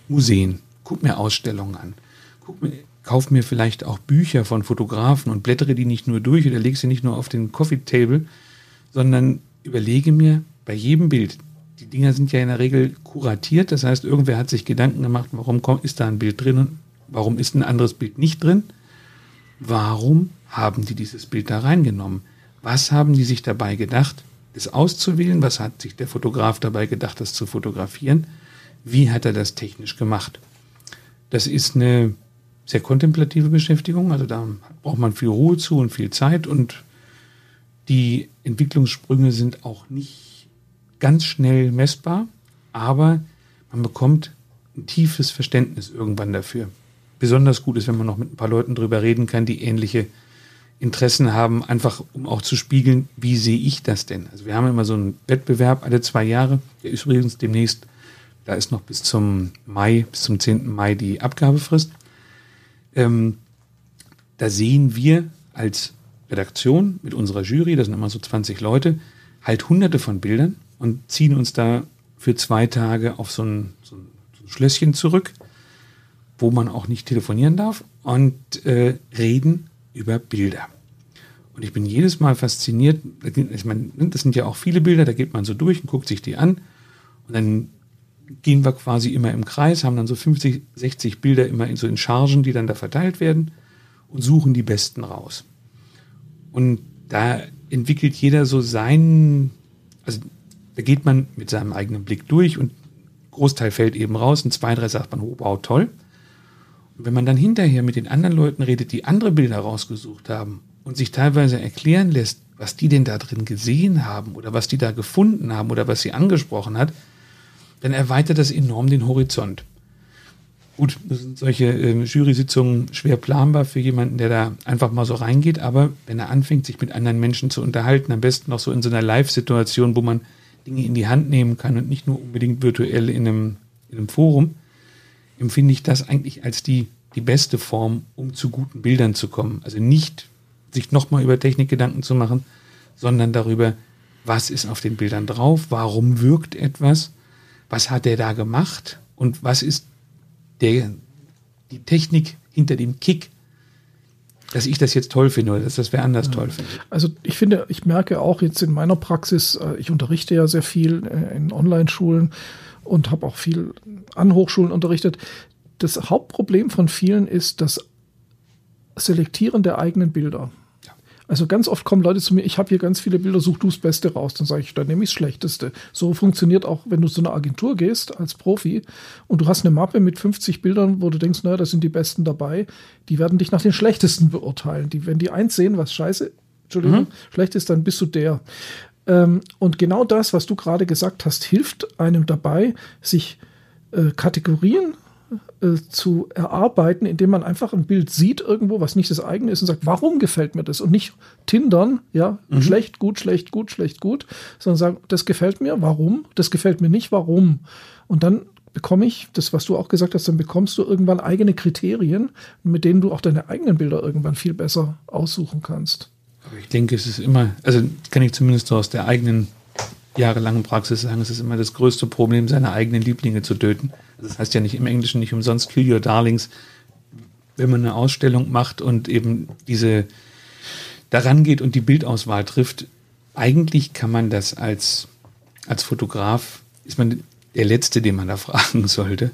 Museen, guck mir Ausstellungen an, guck mir, kauf mir vielleicht auch Bücher von Fotografen und blättere die nicht nur durch oder lege sie nicht nur auf den Coffee Table, sondern überlege mir bei jedem Bild, die Dinger sind ja in der Regel kuratiert, das heißt, irgendwer hat sich Gedanken gemacht, warum ist da ein Bild drin und warum ist ein anderes Bild nicht drin? Warum haben die dieses Bild da reingenommen? Was haben die sich dabei gedacht? Das auszuwählen. Was hat sich der Fotograf dabei gedacht, das zu fotografieren? Wie hat er das technisch gemacht? Das ist eine sehr kontemplative Beschäftigung. Also da braucht man viel Ruhe zu und viel Zeit und die Entwicklungssprünge sind auch nicht ganz schnell messbar, aber man bekommt ein tiefes Verständnis irgendwann dafür. Besonders gut ist, wenn man noch mit ein paar Leuten drüber reden kann, die ähnliche Interessen haben, einfach um auch zu spiegeln, wie sehe ich das denn? Also wir haben immer so einen Wettbewerb alle zwei Jahre, der ist übrigens demnächst, da ist noch bis zum Mai, bis zum 10. Mai die Abgabefrist. Ähm, da sehen wir als Redaktion mit unserer Jury, das sind immer so 20 Leute, halt hunderte von Bildern und ziehen uns da für zwei Tage auf so ein, so ein, so ein Schlösschen zurück, wo man auch nicht telefonieren darf und äh, reden über Bilder. Und ich bin jedes Mal fasziniert. Ich meine, das sind ja auch viele Bilder, da geht man so durch und guckt sich die an. Und dann gehen wir quasi immer im Kreis, haben dann so 50, 60 Bilder immer in so in Chargen, die dann da verteilt werden und suchen die besten raus. Und da entwickelt jeder so seinen, also da geht man mit seinem eigenen Blick durch und Großteil fällt eben raus und zwei, drei sagt man, oh, wow, toll. Und wenn man dann hinterher mit den anderen Leuten redet, die andere Bilder rausgesucht haben und sich teilweise erklären lässt, was die denn da drin gesehen haben oder was die da gefunden haben oder was sie angesprochen hat, dann erweitert das enorm den Horizont. Gut, sind solche äh, Jury-Sitzungen schwer planbar für jemanden, der da einfach mal so reingeht, aber wenn er anfängt, sich mit anderen Menschen zu unterhalten, am besten noch so in so einer Live-Situation, wo man Dinge in die Hand nehmen kann und nicht nur unbedingt virtuell in einem, in einem Forum, empfinde ich das eigentlich als die, die beste Form, um zu guten Bildern zu kommen. Also nicht sich nochmal über Technik Gedanken zu machen, sondern darüber, was ist auf den Bildern drauf, warum wirkt etwas, was hat der da gemacht und was ist der, die Technik hinter dem Kick, dass ich das jetzt toll finde oder dass das wer anders ja. toll findet. Also ich finde, ich merke auch jetzt in meiner Praxis, äh, ich unterrichte ja sehr viel äh, in Online-Schulen und habe auch viel an Hochschulen unterrichtet. Das Hauptproblem von vielen ist das Selektieren der eigenen Bilder. Also ganz oft kommen Leute zu mir, ich habe hier ganz viele Bilder, such du das Beste raus. Dann sage ich, dann nehme ich das Schlechteste. So funktioniert auch, wenn du zu einer Agentur gehst als Profi und du hast eine Mappe mit 50 Bildern, wo du denkst, naja, da sind die Besten dabei. Die werden dich nach den Schlechtesten beurteilen. Die, wenn die eins sehen, was scheiße, Entschuldigung, mhm. schlecht ist, dann bist du der. Ähm, und genau das, was du gerade gesagt hast, hilft einem dabei, sich äh, Kategorien äh, zu erarbeiten, indem man einfach ein Bild sieht irgendwo, was nicht das eigene ist und sagt, warum gefällt mir das? Und nicht tindern, ja, mhm. schlecht, gut, schlecht, gut, schlecht, gut, sondern sagen, das gefällt mir, warum? Das gefällt mir nicht, warum? Und dann bekomme ich, das, was du auch gesagt hast, dann bekommst du irgendwann eigene Kriterien, mit denen du auch deine eigenen Bilder irgendwann viel besser aussuchen kannst. ich denke, es ist immer, also kann ich zumindest so aus der eigenen jahrelangen Praxis sagen, es ist immer das größte Problem, seine eigenen Lieblinge zu töten. Das heißt ja nicht im Englischen nicht umsonst Kill Your Darlings. Wenn man eine Ausstellung macht und eben diese daran geht und die Bildauswahl trifft, eigentlich kann man das als, als Fotograf, ist man der Letzte, den man da fragen sollte.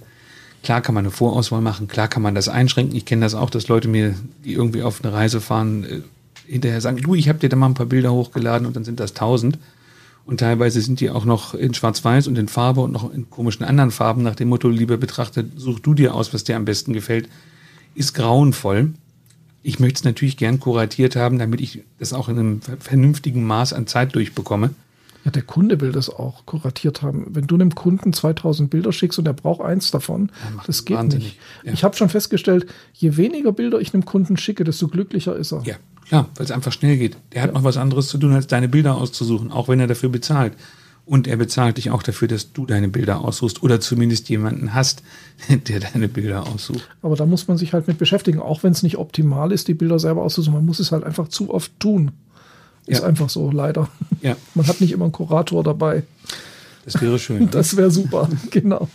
Klar kann man eine Vorauswahl machen, klar kann man das einschränken. Ich kenne das auch, dass Leute mir, die irgendwie auf eine Reise fahren, äh, hinterher sagen, du, ich habe dir da mal ein paar Bilder hochgeladen und dann sind das tausend. Und teilweise sind die auch noch in Schwarz-Weiß und in Farbe und noch in komischen anderen Farben nach dem Motto, lieber betrachtet, such du dir aus, was dir am besten gefällt, ist grauenvoll. Ich möchte es natürlich gern kuratiert haben, damit ich das auch in einem vernünftigen Maß an Zeit durchbekomme. Ja, der Kunde will das auch kuratiert haben. Wenn du einem Kunden 2000 Bilder schickst und er braucht eins davon, ja, das geht nicht. Ja. Ich habe schon festgestellt, je weniger Bilder ich einem Kunden schicke, desto glücklicher ist er. Ja, klar, weil es einfach schnell geht. Der hat noch was anderes zu tun, als deine Bilder auszusuchen, auch wenn er dafür bezahlt. Und er bezahlt dich auch dafür, dass du deine Bilder aussuchst oder zumindest jemanden hast, *laughs* der deine Bilder aussucht. Aber da muss man sich halt mit beschäftigen, auch wenn es nicht optimal ist, die Bilder selber auszusuchen. Man muss es halt einfach zu oft tun. Ist ja. einfach so, leider. Ja. *laughs* Man hat nicht immer einen Kurator dabei. Das wäre schön. *laughs* Das wäre super, genau.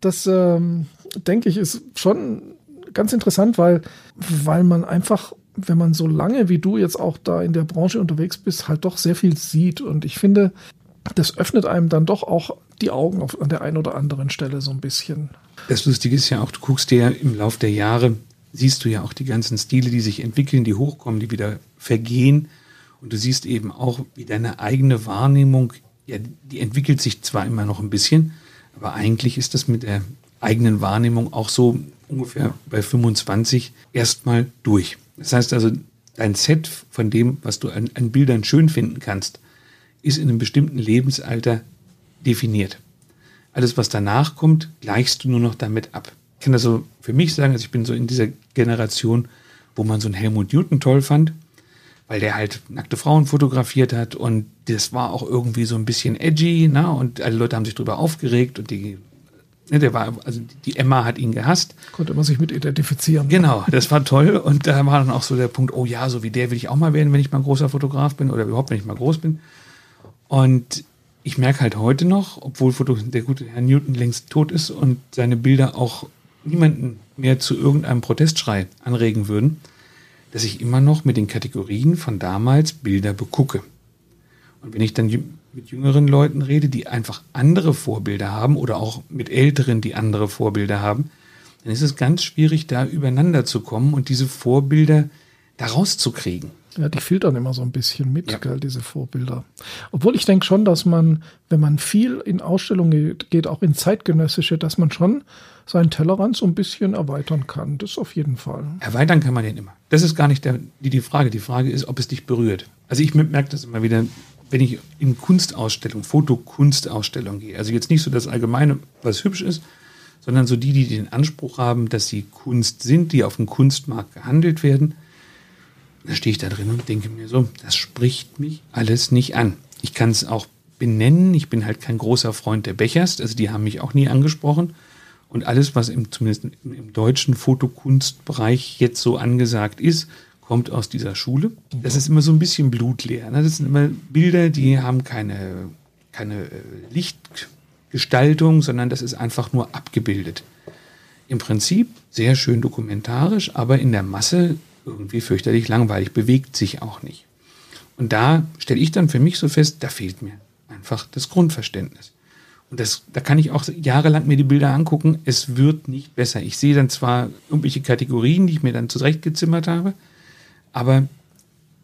Das, ähm, denke ich, ist schon ganz interessant, weil, weil man einfach, wenn man so lange wie du jetzt auch da in der Branche unterwegs bist, halt doch sehr viel sieht. Und ich finde, das öffnet einem dann doch auch die Augen auf, an der einen oder anderen Stelle so ein bisschen. Das Lustige ist ja auch, du guckst dir im Lauf der Jahre, siehst du ja auch die ganzen Stile, die sich entwickeln, die hochkommen, die wieder vergehen und du siehst eben auch, wie deine eigene Wahrnehmung, ja, die entwickelt sich zwar immer noch ein bisschen, aber eigentlich ist das mit der eigenen Wahrnehmung auch so ungefähr bei 25 erstmal durch. Das heißt also, dein Set von dem, was du an, an Bildern schön finden kannst, ist in einem bestimmten Lebensalter definiert. Alles, was danach kommt, gleichst du nur noch damit ab. Ich kann das so für mich sagen, also ich bin so in dieser Generation, wo man so einen Helmut Newton toll fand weil der halt nackte Frauen fotografiert hat und das war auch irgendwie so ein bisschen edgy, ne? Und alle Leute haben sich darüber aufgeregt und die, der war, also die Emma hat ihn gehasst. Konnte man sich mit identifizieren. Genau, das war toll und da war dann auch so der Punkt, oh ja, so wie der will ich auch mal werden, wenn ich mal ein großer Fotograf bin oder überhaupt, wenn ich mal groß bin. Und ich merke halt heute noch, obwohl der gute Herr Newton längst tot ist und seine Bilder auch niemanden mehr zu irgendeinem Protestschrei anregen würden, dass ich immer noch mit den Kategorien von damals Bilder begucke. Und wenn ich dann mit jüngeren Leuten rede, die einfach andere Vorbilder haben oder auch mit älteren, die andere Vorbilder haben, dann ist es ganz schwierig, da übereinander zu kommen und diese Vorbilder da rauszukriegen. Ja, die filtern immer so ein bisschen mit, ja. gell, diese Vorbilder. Obwohl ich denke schon, dass man, wenn man viel in Ausstellungen geht, auch in zeitgenössische, dass man schon seinen Tellerrand so ein bisschen erweitern kann. Das auf jeden Fall. Erweitern kann man den immer. Das ist gar nicht der, die, die Frage. Die Frage ist, ob es dich berührt. Also ich merke das immer wieder, wenn ich in Kunstausstellungen, Fotokunstausstellungen gehe. Also jetzt nicht so das Allgemeine, was hübsch ist, sondern so die, die den Anspruch haben, dass sie Kunst sind, die auf dem Kunstmarkt gehandelt werden – da stehe ich da drin und denke mir so, das spricht mich alles nicht an. Ich kann es auch benennen. Ich bin halt kein großer Freund der Bechers, also die haben mich auch nie angesprochen. Und alles, was im, zumindest im deutschen Fotokunstbereich jetzt so angesagt ist, kommt aus dieser Schule. Das ist immer so ein bisschen blutleer. Ne? Das sind immer Bilder, die haben keine, keine äh, Lichtgestaltung, sondern das ist einfach nur abgebildet. Im Prinzip sehr schön dokumentarisch, aber in der Masse irgendwie fürchterlich langweilig, bewegt sich auch nicht. Und da stelle ich dann für mich so fest, da fehlt mir einfach das Grundverständnis. Und das, da kann ich auch jahrelang mir die Bilder angucken. Es wird nicht besser. Ich sehe dann zwar irgendwelche Kategorien, die ich mir dann zurechtgezimmert habe, aber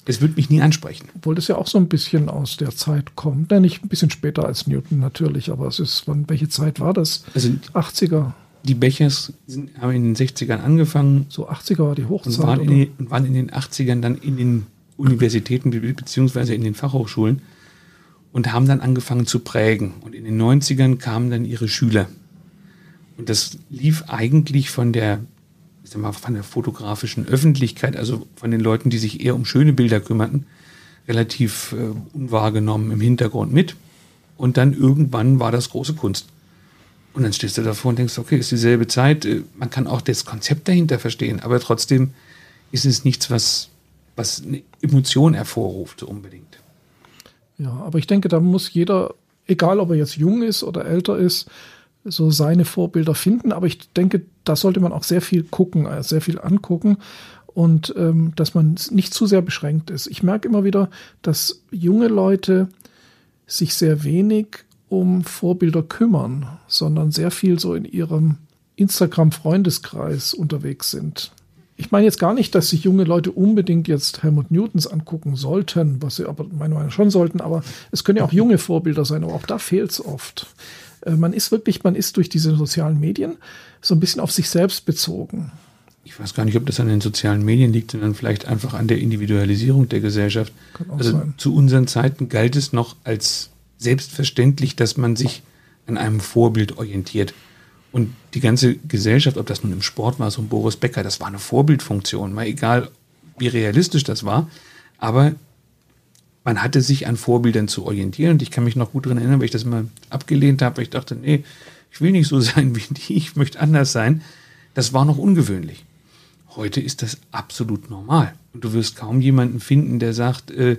es wird mich nie ansprechen. Obwohl das ja auch so ein bisschen aus der Zeit kommt. Ja, nicht ein bisschen später als Newton natürlich, aber es ist, wann, welche Zeit war das? Also 80er die Bechers sind, haben in den 60ern angefangen. So 80er war die Hochzeit. Und waren, in den, und waren in den 80ern dann in den Universitäten beziehungsweise in den Fachhochschulen und haben dann angefangen zu prägen. Und in den 90ern kamen dann ihre Schüler. Und das lief eigentlich von der, ich sag mal, von der fotografischen Öffentlichkeit, also von den Leuten, die sich eher um schöne Bilder kümmerten, relativ äh, unwahrgenommen im Hintergrund mit. Und dann irgendwann war das große Kunst. Und dann stehst du davor und denkst, okay, ist dieselbe Zeit. Äh, man kann auch das Konzept dahinter verstehen, aber trotzdem ist es nichts, was, was eine Emotion hervorruft, unbedingt. Ja, aber ich denke, da muss jeder, egal ob er jetzt jung ist oder älter ist, so seine Vorbilder finden. Aber ich denke, da sollte man auch sehr viel gucken, äh, sehr viel angucken und ähm, dass man nicht zu sehr beschränkt ist. Ich merke immer wieder, dass junge Leute sich sehr wenig um Vorbilder kümmern, sondern sehr viel so in ihrem Instagram-Freundeskreis unterwegs sind. Ich meine jetzt gar nicht, dass sich junge Leute unbedingt jetzt Helmut Newtons angucken sollten, was sie aber meiner Meinung nach schon sollten, aber es können ja auch junge Vorbilder sein, aber auch da fehlt es oft. Äh, man ist wirklich, man ist durch diese sozialen Medien so ein bisschen auf sich selbst bezogen. Ich weiß gar nicht, ob das an den sozialen Medien liegt, sondern vielleicht einfach an der Individualisierung der Gesellschaft. Also sein. zu unseren Zeiten galt es noch als selbstverständlich, dass man sich an einem Vorbild orientiert. Und die ganze Gesellschaft, ob das nun im Sport war, so ein Boris Becker, das war eine Vorbildfunktion, mal egal, wie realistisch das war. Aber man hatte sich an Vorbildern zu orientieren. Und ich kann mich noch gut daran erinnern, weil ich das immer abgelehnt habe, weil ich dachte, nee, ich will nicht so *laughs* sein wie die, ich möchte anders sein. Das war noch ungewöhnlich. Heute ist das absolut normal. Und du wirst kaum jemanden finden, der sagt, äh,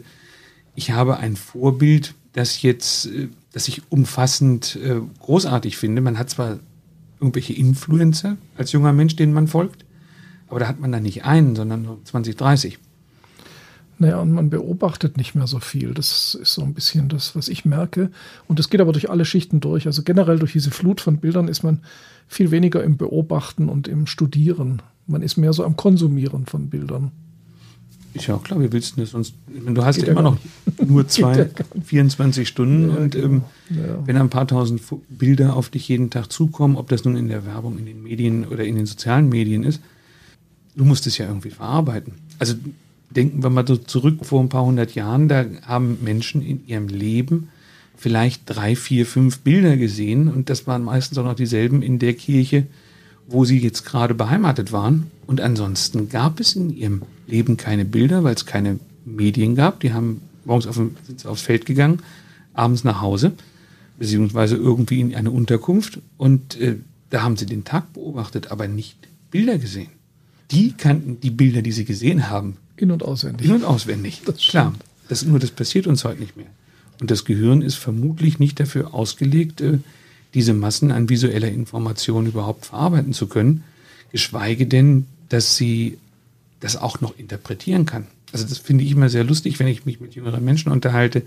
ich habe ein Vorbild, das jetzt, äh, das ich umfassend äh, großartig finde. Man hat zwar irgendwelche Influencer als junger Mensch, denen man folgt, aber da hat man dann nicht einen, sondern nur 20, 30. Naja, und man beobachtet nicht mehr so viel. Das ist so ein bisschen das, was ich merke. Und das geht aber durch alle Schichten durch. Also generell durch diese Flut von Bildern ist man viel weniger im Beobachten und im Studieren. Man ist mehr so am Konsumieren von Bildern. Ist ja auch klar, wie willst du das sonst? Du hast ja immer noch *laughs* nur zwei, 24 Stunden ja, und genau. ähm, ja. wenn ein paar tausend Bilder auf dich jeden Tag zukommen, ob das nun in der Werbung, in den Medien oder in den sozialen Medien ist, du musst es ja irgendwie verarbeiten. Also denken wir mal so zurück vor ein paar hundert Jahren, da haben Menschen in ihrem Leben vielleicht drei, vier, fünf Bilder gesehen und das waren meistens auch noch dieselben in der Kirche, wo sie jetzt gerade beheimatet waren. Und ansonsten gab es in ihrem Leben keine Bilder, weil es keine Medien gab. Die haben morgens auf, sind aufs Feld gegangen, abends nach Hause, beziehungsweise irgendwie in eine Unterkunft. Und äh, da haben sie den Tag beobachtet, aber nicht Bilder gesehen. Die kannten die Bilder, die sie gesehen haben. In- und auswendig. In- und auswendig. Das Klar. Das, nur das passiert uns heute nicht mehr. Und das Gehirn ist vermutlich nicht dafür ausgelegt, äh, diese Massen an visueller Information überhaupt verarbeiten zu können, geschweige denn, dass sie das auch noch interpretieren kann. Also das finde ich immer sehr lustig, wenn ich mich mit jüngeren Menschen unterhalte,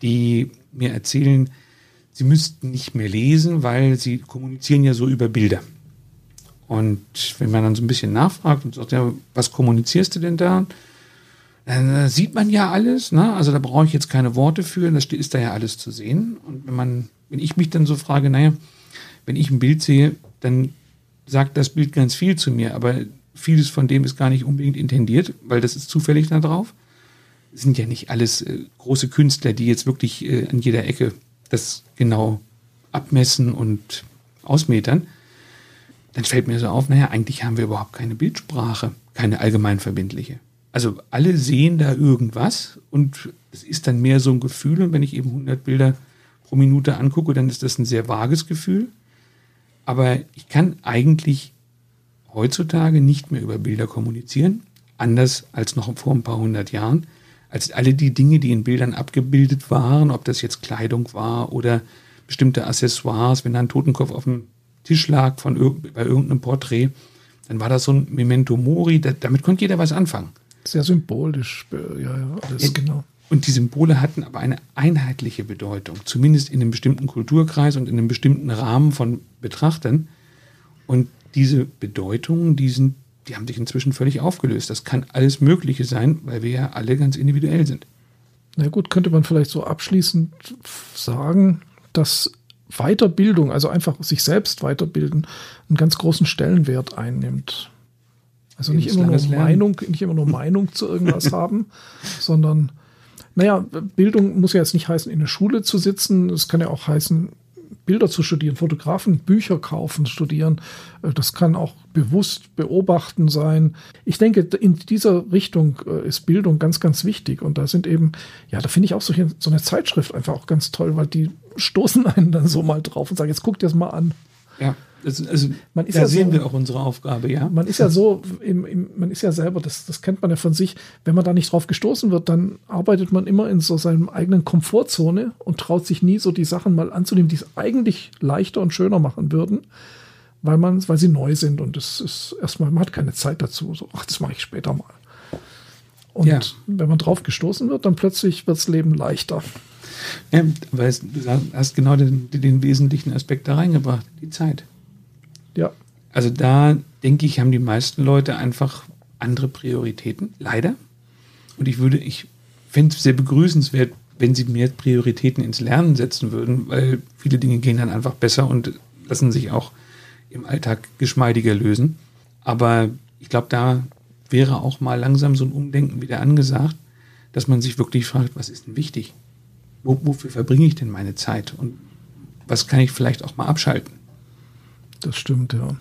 die mir erzählen, sie müssten nicht mehr lesen, weil sie kommunizieren ja so über Bilder. Und wenn man dann so ein bisschen nachfragt und sagt, ja, was kommunizierst du denn da? Dann sieht man ja alles, ne? Also da brauche ich jetzt keine Worte für, das ist da ja alles zu sehen. Und wenn man, wenn ich mich dann so frage, naja, wenn ich ein Bild sehe, dann sagt das Bild ganz viel zu mir, aber vieles von dem ist gar nicht unbedingt intendiert, weil das ist zufällig da drauf. Es sind ja nicht alles äh, große Künstler, die jetzt wirklich äh, an jeder Ecke das genau abmessen und ausmetern. Dann fällt mir so auf, naja, eigentlich haben wir überhaupt keine Bildsprache, keine allgemeinverbindliche. Also alle sehen da irgendwas und es ist dann mehr so ein Gefühl und wenn ich eben 100 Bilder pro Minute angucke, dann ist das ein sehr vages Gefühl. Aber ich kann eigentlich heutzutage nicht mehr über Bilder kommunizieren, anders als noch vor ein paar hundert Jahren, als alle die Dinge, die in Bildern abgebildet waren, ob das jetzt Kleidung war oder bestimmte Accessoires, wenn da ein Totenkopf auf dem Tisch lag von bei irgendeinem Porträt, dann war das so ein Memento Mori, da, damit konnte jeder was anfangen. Sehr symbolisch, ja, ja, alles ja, genau. Und die Symbole hatten aber eine einheitliche Bedeutung, zumindest in einem bestimmten Kulturkreis und in einem bestimmten Rahmen von Betrachtern. Und diese Bedeutungen, die, sind, die haben sich inzwischen völlig aufgelöst. Das kann alles Mögliche sein, weil wir ja alle ganz individuell sind. Na gut, könnte man vielleicht so abschließend sagen, dass Weiterbildung, also einfach sich selbst weiterbilden, einen ganz großen Stellenwert einnimmt. Also nicht immer, nur Meinung, nicht immer nur Meinung zu irgendwas *laughs* haben, sondern, naja, Bildung muss ja jetzt nicht heißen, in der Schule zu sitzen. Es kann ja auch heißen, Bilder zu studieren, Fotografen Bücher kaufen, studieren. Äh, das kann auch bewusst beobachten sein. Ich denke, in dieser Richtung äh, ist Bildung ganz, ganz wichtig. Und da sind eben, ja, da finde ich auch so, so eine Zeitschrift einfach auch ganz toll, weil die *laughs* stoßen einen dann so mal drauf und sagen, jetzt guck dir das mal an. Ja. Also, also man ist da ja sehen so, wir auch unsere Aufgabe, ja. Man ist ja so, im, im, man ist ja selber, das, das kennt man ja von sich, wenn man da nicht drauf gestoßen wird, dann arbeitet man immer in so seinem eigenen Komfortzone und traut sich nie so die Sachen mal anzunehmen, die es eigentlich leichter und schöner machen würden, weil man, weil sie neu sind und es ist erstmal, man hat keine Zeit dazu. So, ach, das mache ich später mal. Und ja. wenn man drauf gestoßen wird, dann plötzlich wird das Leben leichter. Ja, weil du hast genau den, den wesentlichen Aspekt da reingebracht, die Zeit. Ja. Also da denke ich, haben die meisten Leute einfach andere Prioritäten, leider. Und ich würde, ich fände es sehr begrüßenswert, wenn sie mehr Prioritäten ins Lernen setzen würden, weil viele Dinge gehen dann einfach besser und lassen sich auch im Alltag geschmeidiger lösen. Aber ich glaube, da wäre auch mal langsam so ein Umdenken wieder angesagt, dass man sich wirklich fragt, was ist denn wichtig? Wo, wofür verbringe ich denn meine Zeit? Und was kann ich vielleicht auch mal abschalten? Das stimmt, ja.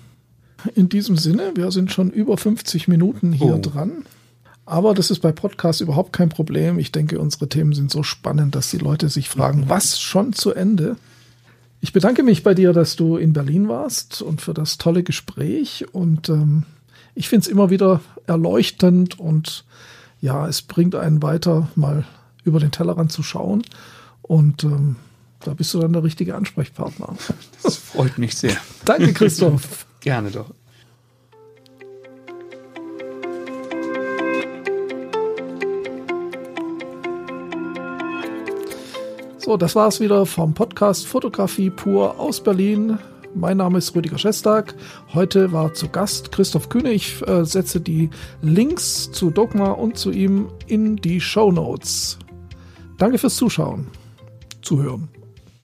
In diesem Sinne, wir sind schon über 50 Minuten hier oh. dran. Aber das ist bei Podcasts überhaupt kein Problem. Ich denke, unsere Themen sind so spannend, dass die Leute sich fragen, was schon zu Ende? Ich bedanke mich bei dir, dass du in Berlin warst und für das tolle Gespräch. Und ähm, ich finde es immer wieder erleuchtend und ja, es bringt einen weiter, mal über den Tellerrand zu schauen. Und ähm, da bist du dann der richtige Ansprechpartner. *laughs* Das freut mich sehr. *laughs* Danke, Christoph. *laughs* Gerne doch. So, das war es wieder vom Podcast Fotografie pur aus Berlin. Mein Name ist Rüdiger Schestag. Heute war zu Gast Christoph Kühne. Ich äh, setze die Links zu Dogma und zu ihm in die Show Notes. Danke fürs Zuschauen, zuhören.